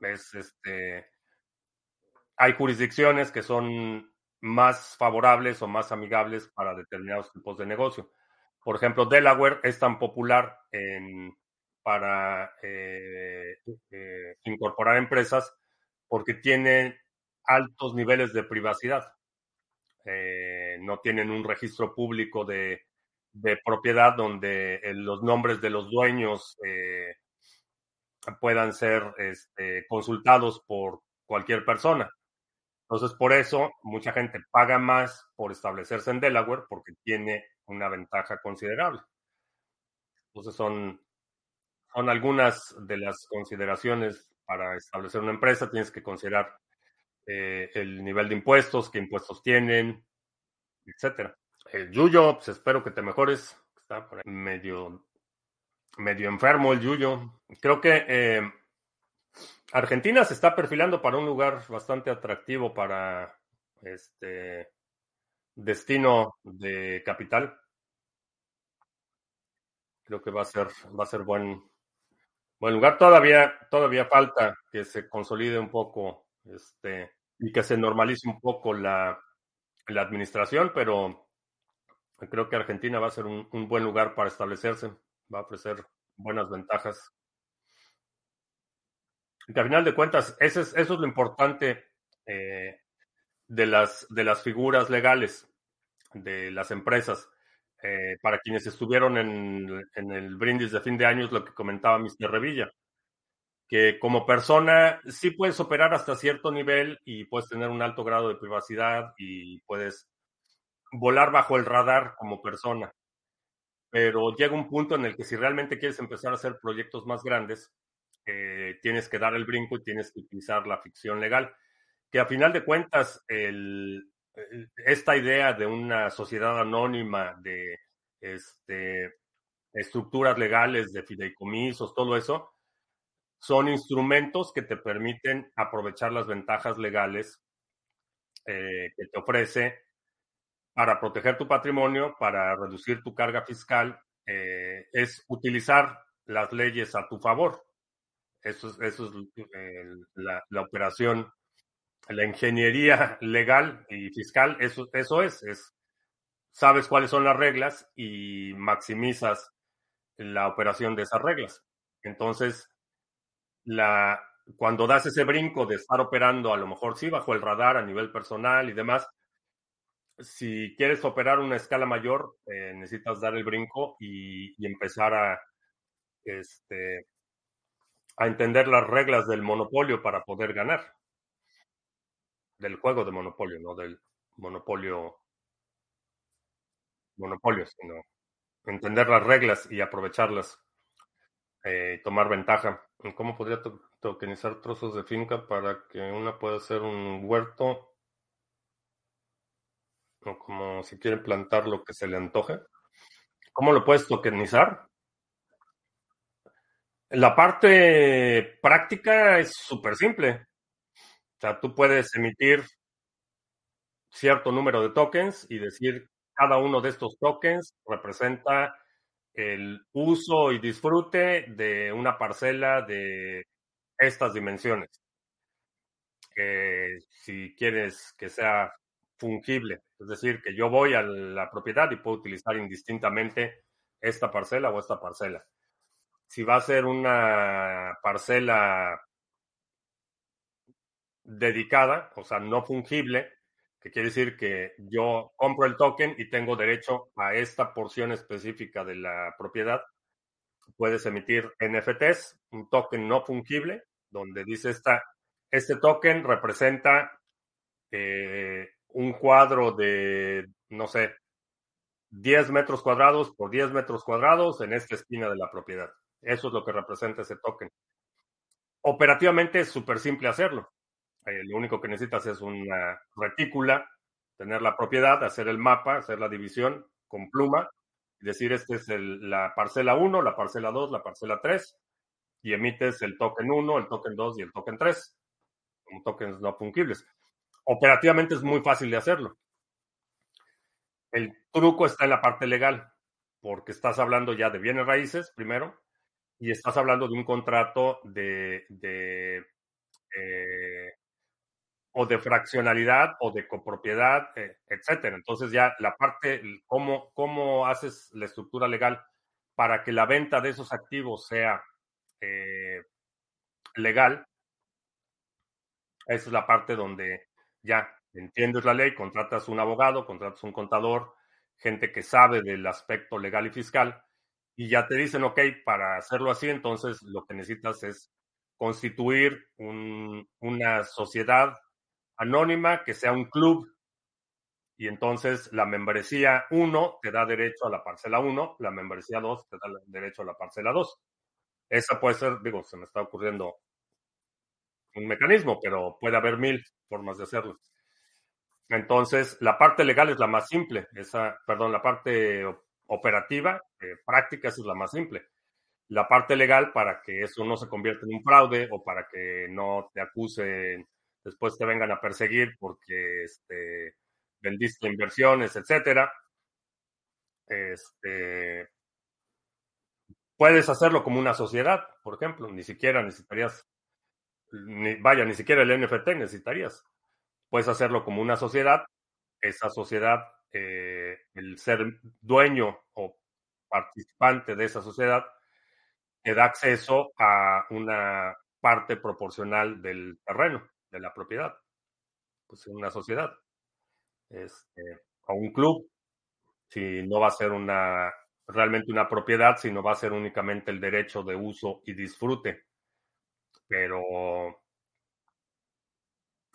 es este, hay jurisdicciones que son más favorables o más amigables para determinados tipos de negocio. Por ejemplo, Delaware es tan popular para eh, eh, incorporar empresas porque tiene altos niveles de privacidad. Eh, no tienen un registro público de, propiedad donde los nombres de los dueños puedan ser este, consultados por cualquier persona. Entonces, por eso mucha gente paga más por establecerse en Delaware porque tiene una ventaja considerable. Entonces, son, son algunas de las consideraciones para establecer una empresa. Tienes que considerar eh, el nivel de impuestos, qué impuestos tienen, etcétera. El Yuyo, pues espero que te mejores. Está por ahí medio, medio enfermo el Yuyo. Creo que eh, Argentina se está perfilando para un lugar bastante atractivo para este destino de capital. Creo que va a ser, va a ser buen, buen lugar. Todavía, todavía falta que se consolide un poco este, y que se normalice un poco la, la administración, pero creo que Argentina va a ser un, un buen lugar para establecerse. Va a ofrecer buenas ventajas que al final de cuentas, eso es, lo importante eh, de, las, de las figuras legales de las empresas. Eh, para quienes estuvieron en, en, el brindis de fin de año, es lo que comentaba Mr. Revilla. que como persona sí puedes operar hasta cierto nivel y puedes tener un alto grado de privacidad y puedes volar bajo el radar como persona. Pero llega un punto en el que si realmente quieres empezar a hacer proyectos más grandes, eh, tienes que dar el brinco y tienes que utilizar la ficción legal. Que a final de cuentas, esta idea de una sociedad anónima, de este, estructuras legales, de fideicomisos, todo eso, son instrumentos que te permiten aprovechar las ventajas legales eh, que te ofrece para proteger tu patrimonio, para reducir tu carga fiscal, eh, es utilizar las leyes a tu favor. Eso es, eso es la, la, operación, la ingeniería legal y fiscal, eso, eso es, es, sabes cuáles son las reglas y maximizas la operación de esas reglas. Entonces, la, cuando das ese brinco de estar operando a lo mejor sí bajo el radar a nivel personal y demás, si quieres operar una escala mayor, eh, necesitas dar el brinco y, y, empezar a, este, a entender las reglas del monopolio para poder ganar. Del juego de monopolio, no del monopolio, monopolio, sino entender las reglas y aprovecharlas, eh, tomar ventaja. ¿Cómo podría to tokenizar trozos de finca para que una pueda hacer un huerto o como si quieren plantar lo que se le antoje. ¿Cómo lo puedes tokenizar? La parte práctica es súper simple. O sea, tú puedes emitir cierto número de tokens y decir cada uno de estos tokens representa el uso y disfrute de una parcela de estas dimensiones. Si quieres que sea fungible, es decir, que yo voy a la propiedad y puedo utilizar indistintamente esta parcela o esta parcela. Si va a ser una parcela dedicada, o sea, no fungible, que quiere decir que yo compro el token y tengo derecho a esta porción específica de la propiedad. Puedes emitir NFTs, un token no fungible, donde dice esta, este token representa eh, un cuadro de, no sé, 10 metros cuadrados por 10 metros cuadrados en esta esquina de la propiedad. Eso es lo que representa ese token. Operativamente es súper simple hacerlo. Eh, lo único que necesitas es una retícula, tener la propiedad, hacer el mapa, hacer la división con pluma y decir, esta es la parcela 1, la parcela 2, la parcela 3, y emites el token 1, el token 2 y el token 3 como tokens no fungibles operativamente es muy fácil de hacerlo. El truco está en la parte legal, porque estás hablando ya de bienes raíces, primero, y estás hablando de un contrato de, eh, o de fraccionalidad o de copropiedad, eh, etcétera. Entonces ya la parte, cómo, cómo haces la estructura legal para que la venta de esos activos sea eh, legal, esa es la parte donde ya entiendes la ley, contratas un abogado, contratas un contador, gente que sabe del aspecto legal y fiscal, y ya te dicen, ok, para hacerlo así, entonces lo que necesitas es constituir un, una sociedad anónima que sea un club, y entonces la membresía 1 te da derecho a la parcela 1, la membresía 2 te da derecho a la parcela 2. Esa puede ser, digo, se me está ocurriendo un mecanismo, pero puede haber mil formas de hacerlo. Entonces, la parte legal es la más simple, esa, perdón, la parte operativa, práctica, esa es la más simple. La parte legal, para que eso no se convierta en un fraude o para que no te acusen, después te vengan a perseguir porque este, vendiste inversiones, etcétera. Este, puedes hacerlo como una sociedad, por ejemplo, ni siquiera necesitarías ni, vaya, ni siquiera el NFT necesitarías. Puedes hacerlo como una sociedad. Esa sociedad, eh, el ser dueño o participante de esa sociedad, te da acceso a una parte proporcional del terreno, de la propiedad. Pues en una sociedad. Este, o un club, si no va a ser una realmente una propiedad, sino va a ser únicamente el derecho de uso y disfrute pero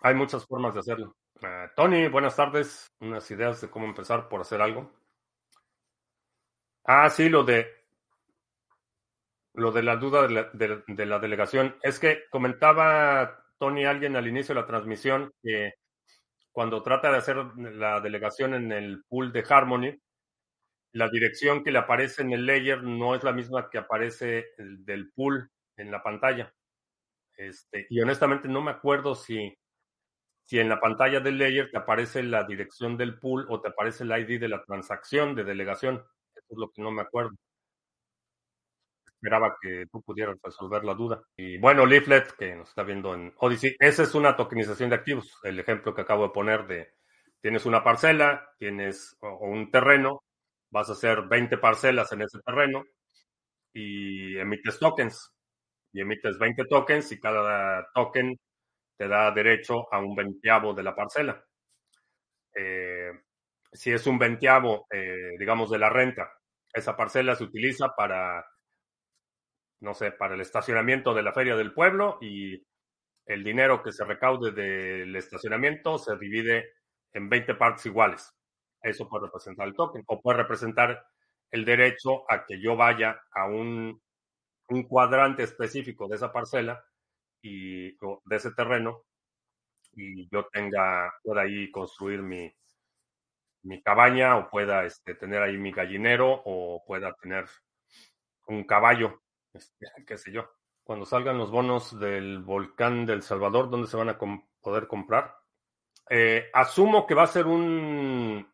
hay muchas formas de hacerlo. Uh, Tony, buenas tardes. Unas ideas de cómo empezar por hacer algo. Ah, sí, lo de lo de la duda de la, de, de la delegación. Es que comentaba Tony alguien al inicio de la transmisión que cuando trata de hacer la delegación en el pool de Harmony, la dirección que le aparece en el layer no es la misma que aparece el del pool en la pantalla. Este, y honestamente no me acuerdo si, si en la pantalla del layer te aparece la dirección del pool o te aparece el ID de la transacción de delegación. Eso es lo que no me acuerdo. Esperaba que tú pudieras resolver la duda. Y bueno, Leaflet, que nos está viendo en Odyssey, esa es una tokenización de activos. El ejemplo que acabo de poner de tienes una parcela, tienes o un terreno, vas a hacer 20 parcelas en ese terreno y emites tokens. Y emites 20 tokens y cada token te da derecho a un veinteavo de la parcela. Eh, si es un veinteavo, eh, digamos, de la renta, esa parcela se utiliza para, no sé, para el estacionamiento de la feria del pueblo y el dinero que se recaude del estacionamiento se divide en 20 partes iguales. Eso puede representar el token o puede representar el derecho a que yo vaya a un, un cuadrante específico de esa parcela y de ese terreno y yo tenga, pueda ahí construir mi, mi cabaña o pueda este, tener ahí mi gallinero o pueda tener un caballo, este, qué sé yo. Cuando salgan los bonos del volcán del Salvador, ¿dónde se van a com poder comprar? Eh, asumo que va a ser un,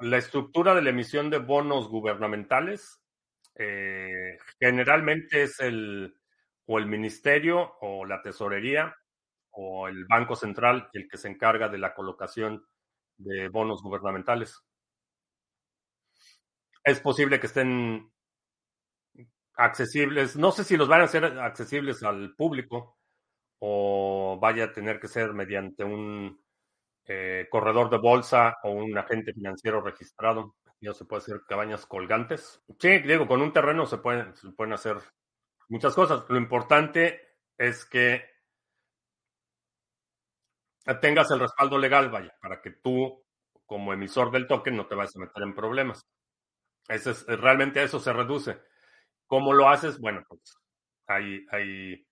la estructura de la emisión de bonos gubernamentales eh, generalmente es el o el ministerio o la tesorería o el Banco Central el que se encarga de la colocación de bonos gubernamentales. Es posible que estén accesibles, no sé si los van a hacer accesibles al público o vaya a tener que ser mediante un eh, corredor de bolsa o un agente financiero registrado. Ya se puede hacer cabañas colgantes. Sí, digo, con un terreno se pueden, se pueden hacer muchas cosas. Lo importante es que tengas el respaldo legal, vaya, para que tú, como emisor del token, no te vayas a meter en problemas. Ese es, realmente a eso se reduce. ¿Cómo lo haces? Bueno, pues hay, hay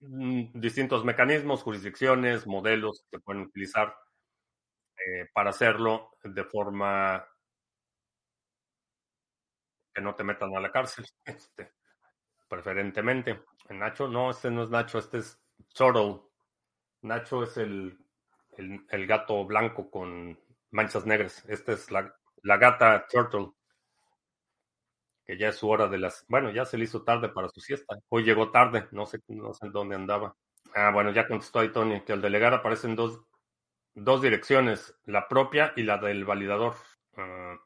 mm, distintos mecanismos, jurisdicciones, modelos que se pueden utilizar eh, para hacerlo de forma que no te metan a la cárcel, este, preferentemente. Nacho, no, este no es Nacho, este es Turtle. Nacho es el, el, gato blanco con manchas negras. Esta es la, la, gata Turtle. Que ya es su hora de las. Bueno, ya se le hizo tarde para su siesta. Hoy llegó tarde, no sé, no sé dónde andaba. Ah, bueno, ya contestó ahí Tony, que al delegar aparecen dos dos direcciones, la propia y la del validador. Uh,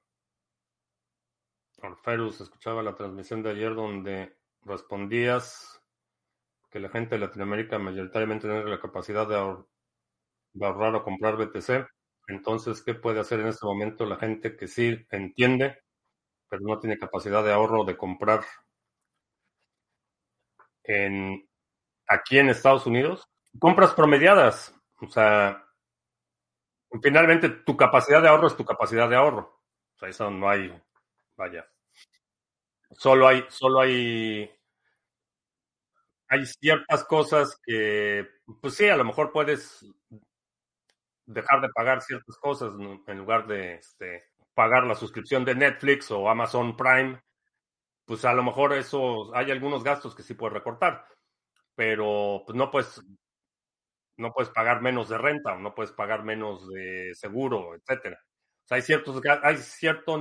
Orferus, escuchaba la transmisión de ayer donde respondías que la gente de Latinoamérica mayoritariamente tiene la capacidad de, de ahorrar o comprar BTC. Entonces, ¿qué puede hacer en este momento la gente que sí entiende, pero no tiene capacidad de ahorro de comprar en aquí en Estados Unidos? Compras promediadas. O sea, Finalmente, tu capacidad de ahorro es tu capacidad de ahorro. O sea, eso no hay, vaya. Solo hay, solo hay, hay ciertas cosas que, pues sí, a lo mejor puedes dejar de pagar ciertas cosas en lugar de este, pagar la suscripción de Netflix o Amazon Prime. Pues a lo mejor eso, hay algunos gastos que sí puedes recortar, pero pues no puedes no puedes pagar menos de renta o no puedes pagar menos de seguro, etcétera. Hay ciertos hay cierto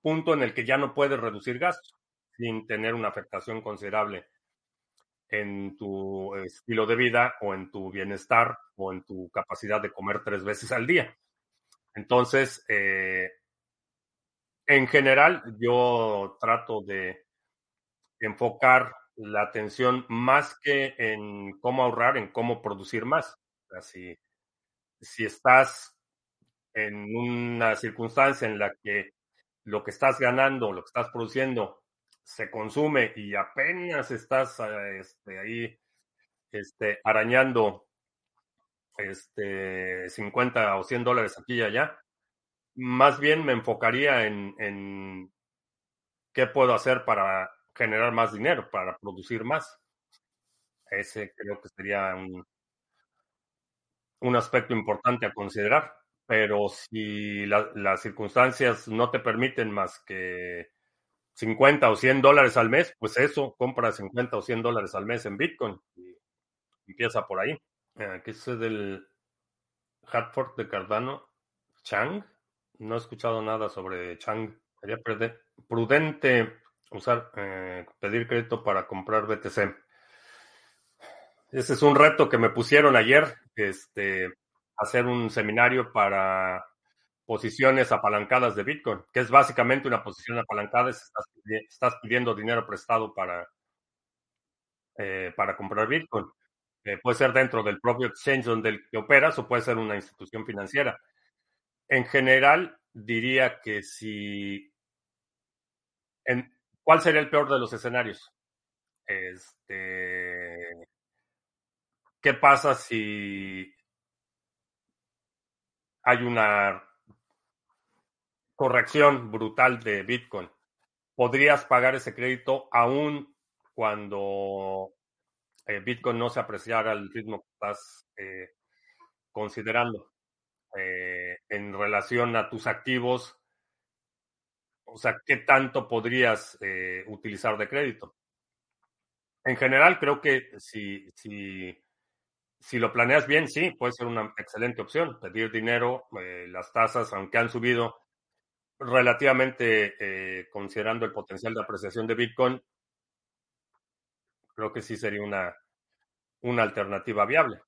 punto en el que ya no puedes reducir gastos sin tener una afectación considerable en tu estilo de vida o en tu bienestar o en tu capacidad de comer tres veces al día. Entonces, eh, en general, yo trato de enfocar la atención más que en cómo ahorrar, en cómo producir más. Si estás en una circunstancia en la que lo que estás ganando, lo que estás produciendo, se consume y apenas estás este, ahí este, arañando este, 50 o 100 dólares aquí y allá, más bien me enfocaría en, en qué puedo hacer para generar más dinero, para producir más. Ese creo que sería un, un aspecto importante a considerar. Pero si la, las circunstancias no te permiten más que 50 o 100 dólares al mes, pues eso, compra 50 o 100 dólares al mes en Bitcoin y empieza por ahí. Aquí es del Hartford de Cardano. Chang. No he escuchado nada sobre Chang. Sería prudente usar, eh, pedir crédito para comprar BTC. Ese es un reto que me pusieron ayer. Este, hacer un seminario para posiciones apalancadas de Bitcoin, que es básicamente una posición apalancada, estás, pidiendo dinero prestado para, eh, para comprar Bitcoin. Eh, puede ser dentro del propio exchange donde operas o puede ser una institución financiera. En general, diría que si... En, ¿Cuál sería el peor de los escenarios? Este, ¿Qué pasa si hay una corrección brutal de Bitcoin. Podrías pagar ese crédito aún cuando eh, Bitcoin no se apreciara al ritmo que estás eh, considerando eh, en relación a tus activos. O sea, ¿qué tanto podrías utilizar de crédito? En general, creo que si, si si lo planeas bien, sí, puede ser una excelente opción. Pedir dinero, las tasas, aunque han subido relativamente eh, considerando el potencial de apreciación de Bitcoin, creo que sí sería una, una alternativa viable.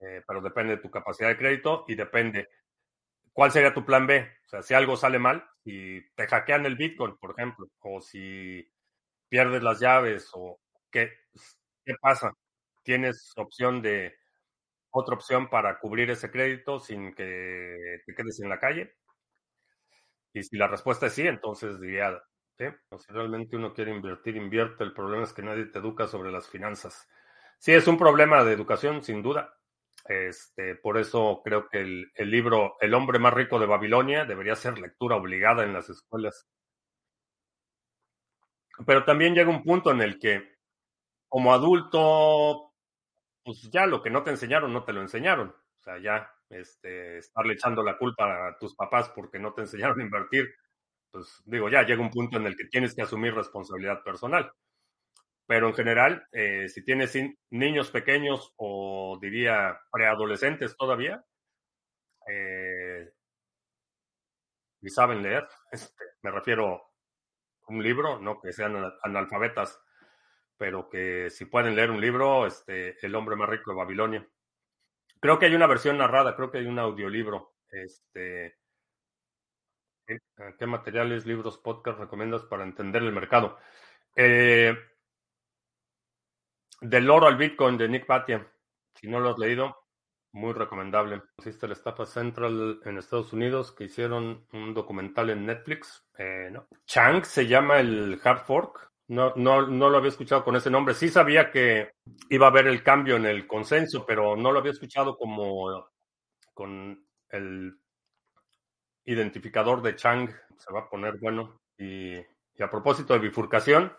Eh, pero depende de tu capacidad de crédito y depende cuál sería tu plan B. O sea, si algo sale mal, si te hackean el Bitcoin, por ejemplo, o si pierdes las llaves, o qué, qué pasa. Tienes opción de otra opción para cubrir ese crédito sin que te quedes en la calle? Y si la respuesta es sí, entonces diría, ¿sí? si realmente uno quiere invertir, invierte. El problema es que nadie te educa sobre las finanzas. Sí, es un problema de educación, sin duda. Este, por eso creo que el, el libro El hombre más rico de Babilonia debería ser lectura obligada en las escuelas. Pero también llega un punto en el que como adulto pues ya lo que no te enseñaron, no te lo enseñaron. O sea, ya este, estarle echando la culpa a tus papás porque no te enseñaron a invertir, pues digo, ya llega un punto en el que tienes que asumir responsabilidad personal. Pero en general, eh, si tienes niños pequeños o diría preadolescentes todavía, eh, y saben leer, este, me refiero a un libro, no que sean analfabetas pero que si pueden leer un libro, este, El hombre más rico de Babilonia. Creo que hay una versión narrada, creo que hay un audiolibro. Este, ¿Qué materiales, libros, podcast recomiendas para entender el mercado? Eh, del oro al Bitcoin de Nick Patia. Si no lo has leído, muy recomendable. Existe la estafa Central en Estados Unidos que hicieron un documental en Netflix. Eh. Chang se llama el hard fork. No, no, no lo había escuchado con ese nombre. Sí sabía que iba a haber el cambio en el consenso, pero no lo había escuchado como con el identificador de Chang. Se va a poner bueno. Y, a propósito de bifurcación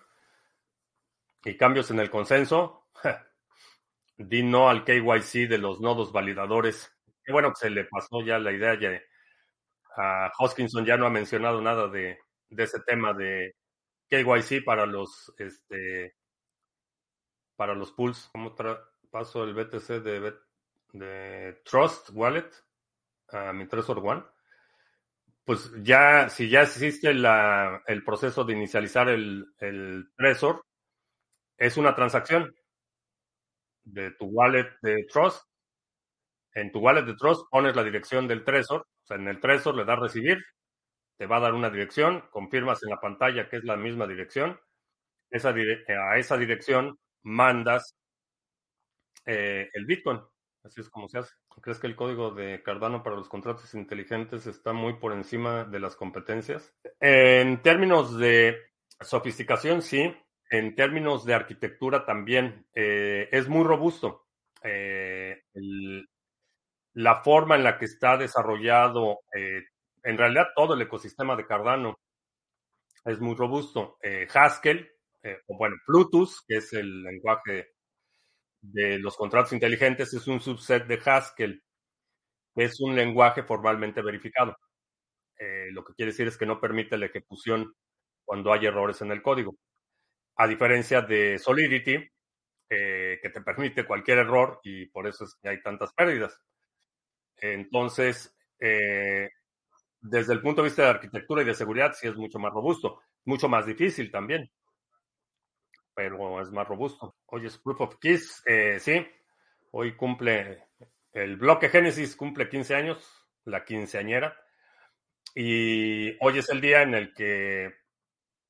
y cambios en el consenso, di no al KYC de los nodos validadores. Qué bueno que se le pasó ya la idea. Ya, a Hoskinson ya no ha mencionado nada de, de ese tema de KYC para los este para los pools. ¿Cómo paso el BTC de, de Trust Wallet a mi Trezor One? Pues ya, si ya existe la, el proceso de inicializar el, el Trezor, es una transacción de tu wallet de Trust. En tu wallet de Trust pones la dirección del Trezor, o sea, en el Trezor le das recibir te va a dar una dirección, confirmas en la pantalla que es la misma dirección, esa a esa dirección mandas eh, el Bitcoin. Así es como se hace. ¿Crees que el código de Cardano para los contratos inteligentes está muy por encima de las competencias? En términos de Sofisticación, sí. En términos de arquitectura también. Eh, es muy robusto. Eh, la forma en la que está desarrollado, eh, en realidad todo el ecosistema de Cardano es muy robusto. Eh, Haskell, eh, o bueno, Plutus, que es el lenguaje de los contratos inteligentes, es un subset de Haskell, es un lenguaje formalmente verificado. lo que quiere decir es que no permite la ejecución cuando hay errores en el código. A diferencia de Solidity, que te permite cualquier error y por eso es que hay tantas pérdidas. Entonces, eh, desde el punto de vista de arquitectura y de seguridad, sí es mucho más robusto. Mucho más difícil también, pero es más robusto. Hoy es Proof of Keys, eh, sí. Hoy cumple, el bloque Génesis cumple 15 años, la quinceañera. Y hoy es el día en el que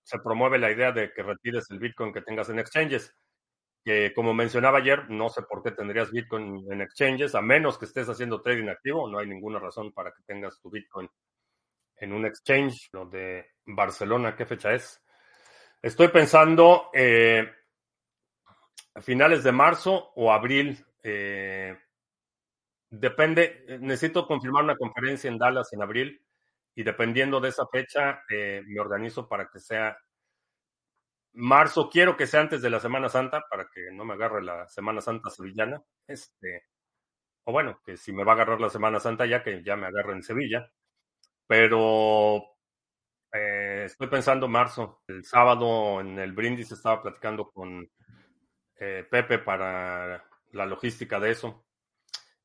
se promueve la idea de que retires el Bitcoin que tengas en exchanges que como mencionaba ayer, no sé por qué tendrías Bitcoin en exchanges, a menos que estés haciendo trading activo, no hay ninguna razón para que tengas tu Bitcoin en un exchange, lo de Barcelona, ¿qué fecha es? Estoy pensando eh, a finales de marzo o abril. Eh, depende, necesito confirmar una conferencia en Dallas en abril y dependiendo de esa fecha eh, me organizo para que sea Marzo quiero que sea antes de la Semana Santa para que no me agarre la Semana Santa sevillana. Este, o bueno, que si me va a agarrar la Semana Santa ya que ya me agarre en Sevilla. Pero eh, estoy pensando marzo. El sábado en el brindis estaba platicando con eh, Pepe para la logística de eso.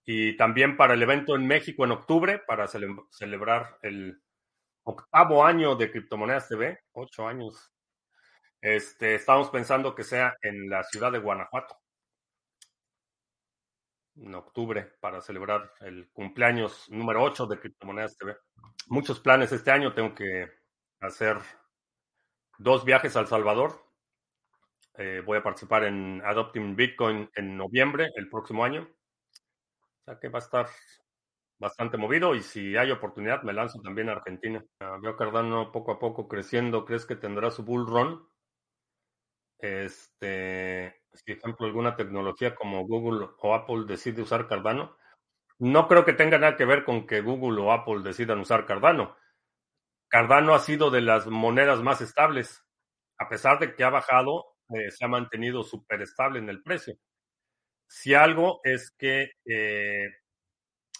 Y también para el evento en México en octubre, para celebrar el octavo año de Criptomonedas TV, ocho años este, estamos pensando que sea en la ciudad de Guanajuato, en octubre, para celebrar el cumpleaños número 8 de Criptomonedas TV. Muchos planes este año. Tengo que hacer dos viajes a El Salvador. Eh, voy a participar en Adopting Bitcoin en noviembre, el próximo año. O sea que va a estar bastante movido y si hay oportunidad me lanzo también a Argentina. Uh, veo Cardano poco a poco creciendo. ¿Crees que tendrá su bull run? este, si ejemplo alguna tecnología como Google o Apple decide usar Cardano, no creo que tenga nada que ver con que Google o Apple decidan usar Cardano. Cardano ha sido de las monedas más estables. A pesar de que ha bajado, eh, se ha mantenido súper estable en el precio. Si algo es que eh,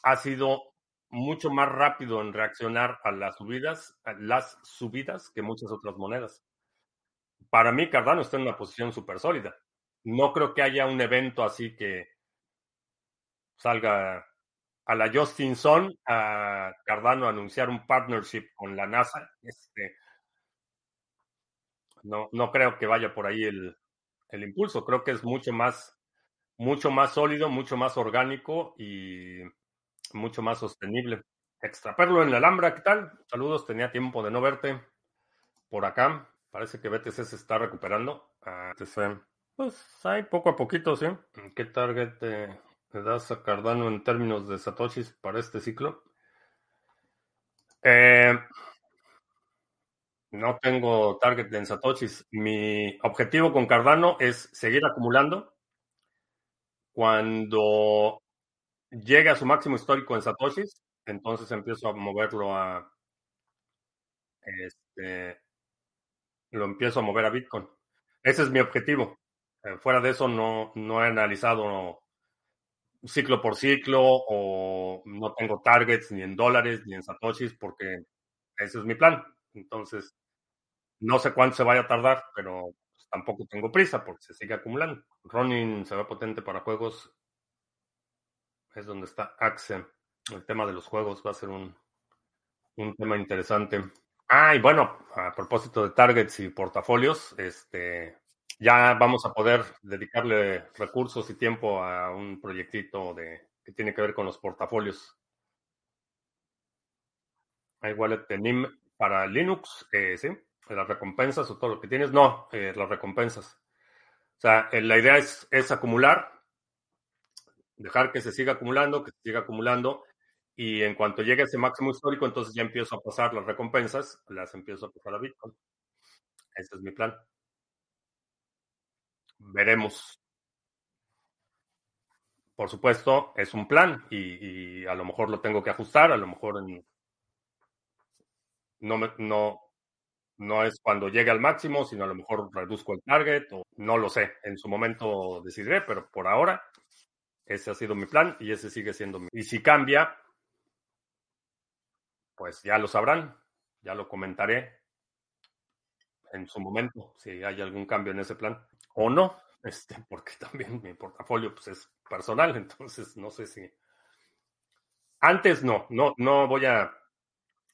ha sido mucho más rápido en reaccionar a las subidas, a las subidas que muchas otras monedas para mí Cardano está en una posición súper sólida. No creo que haya un evento así que salga a la Justin Sun a Cardano a anunciar un partnership con la NASA. Este, no, no creo que vaya por ahí el, el impulso. Creo que es mucho más, mucho más sólido, mucho más orgánico y mucho más sostenible. Extraperlo en la Alhambra, ¿qué tal? Saludos, tenía tiempo de no verte por acá. Parece que BTC se está recuperando. Ah, pues hay poco a poquito, ¿sí? ¿Qué target le das a Cardano en términos de Satoshis para este ciclo? Eh, no tengo target en Satoshis. Mi objetivo con Cardano es seguir acumulando. Cuando llegue a su máximo histórico en Satoshis, entonces empiezo a moverlo a este, lo empiezo a mover a Bitcoin. Ese es mi objetivo. Eh, fuera de eso, no, no he analizado ciclo por ciclo o no tengo targets ni en dólares ni en satoshis porque ese es mi plan. Entonces, no sé cuánto se vaya a tardar, pero tampoco tengo prisa porque se sigue acumulando. Ronin se ve potente para juegos. Es donde está Axe. El tema de los juegos va a ser un, un tema interesante. Ah, y bueno, a propósito de targets y portafolios, este, ya vamos a poder dedicarle recursos y tiempo a un proyectito de, que tiene que ver con los portafolios. Hay wallet de NIM para Linux, eh, sí, las recompensas o todo lo que tienes. No, eh, las recompensas. O sea, eh, la idea es, es acumular, dejar que se siga acumulando, que se siga acumulando y en cuanto llegue ese máximo histórico, entonces ya empiezo a pasar las recompensas, las empiezo a pasar a Bitcoin. Ese es mi plan. Veremos. Por supuesto, es un plan y, a lo mejor lo tengo que ajustar, a lo mejor en, no, me, no, no es cuando llegue al máximo, sino a lo mejor reduzco el target o no lo sé. En su momento decidiré, pero por ahora ese ha sido mi plan y ese sigue siendo mi. Y si cambia, pues ya lo sabrán, ya lo comentaré en su momento, si hay algún cambio en ese plan o no, este, porque también mi portafolio pues, es personal, entonces no sé si. Antes no, no, no voy a,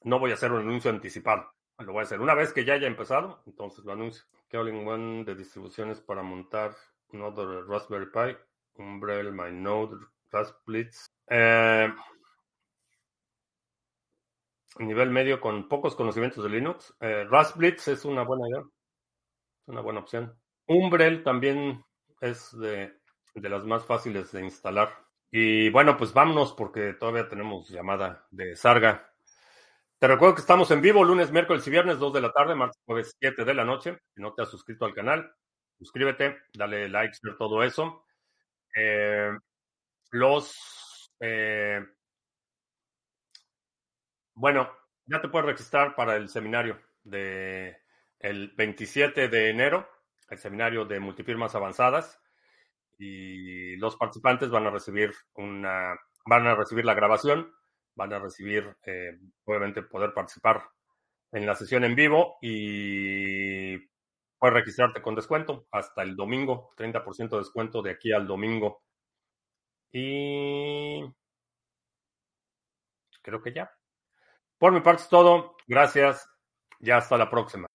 no voy a hacer un anuncio anticipado. Lo voy a hacer una vez que ya haya empezado, entonces lo anuncio. All-in One de distribuciones para montar Node Raspberry Pi, Umbrella, MyNode, Rasplitz. Eh, nivel medio con pocos conocimientos de Linux. Eh, Rasplitz es una buena idea, una buena opción. Umbrel también es de, de las más fáciles de instalar. Y bueno, pues vámonos porque todavía tenemos llamada de Sarga. Te recuerdo que estamos en vivo lunes, miércoles y viernes, 2 de la tarde, martes, jueves, 7 de la noche. Si no te has suscrito al canal, suscríbete, dale like, todo eso. Eh, los. Eh, bueno, ya te puedes registrar para el seminario de el 27 de enero, el seminario de multifirmas avanzadas. Y los participantes van a recibir una, van a recibir la grabación van a recibir, eh, obviamente, poder participar en la sesión en vivo y puedes registrarte con descuento hasta el domingo, 30% de descuento de aquí al domingo. Y creo que ya. Por mi parte es todo. Gracias. Ya hasta la próxima.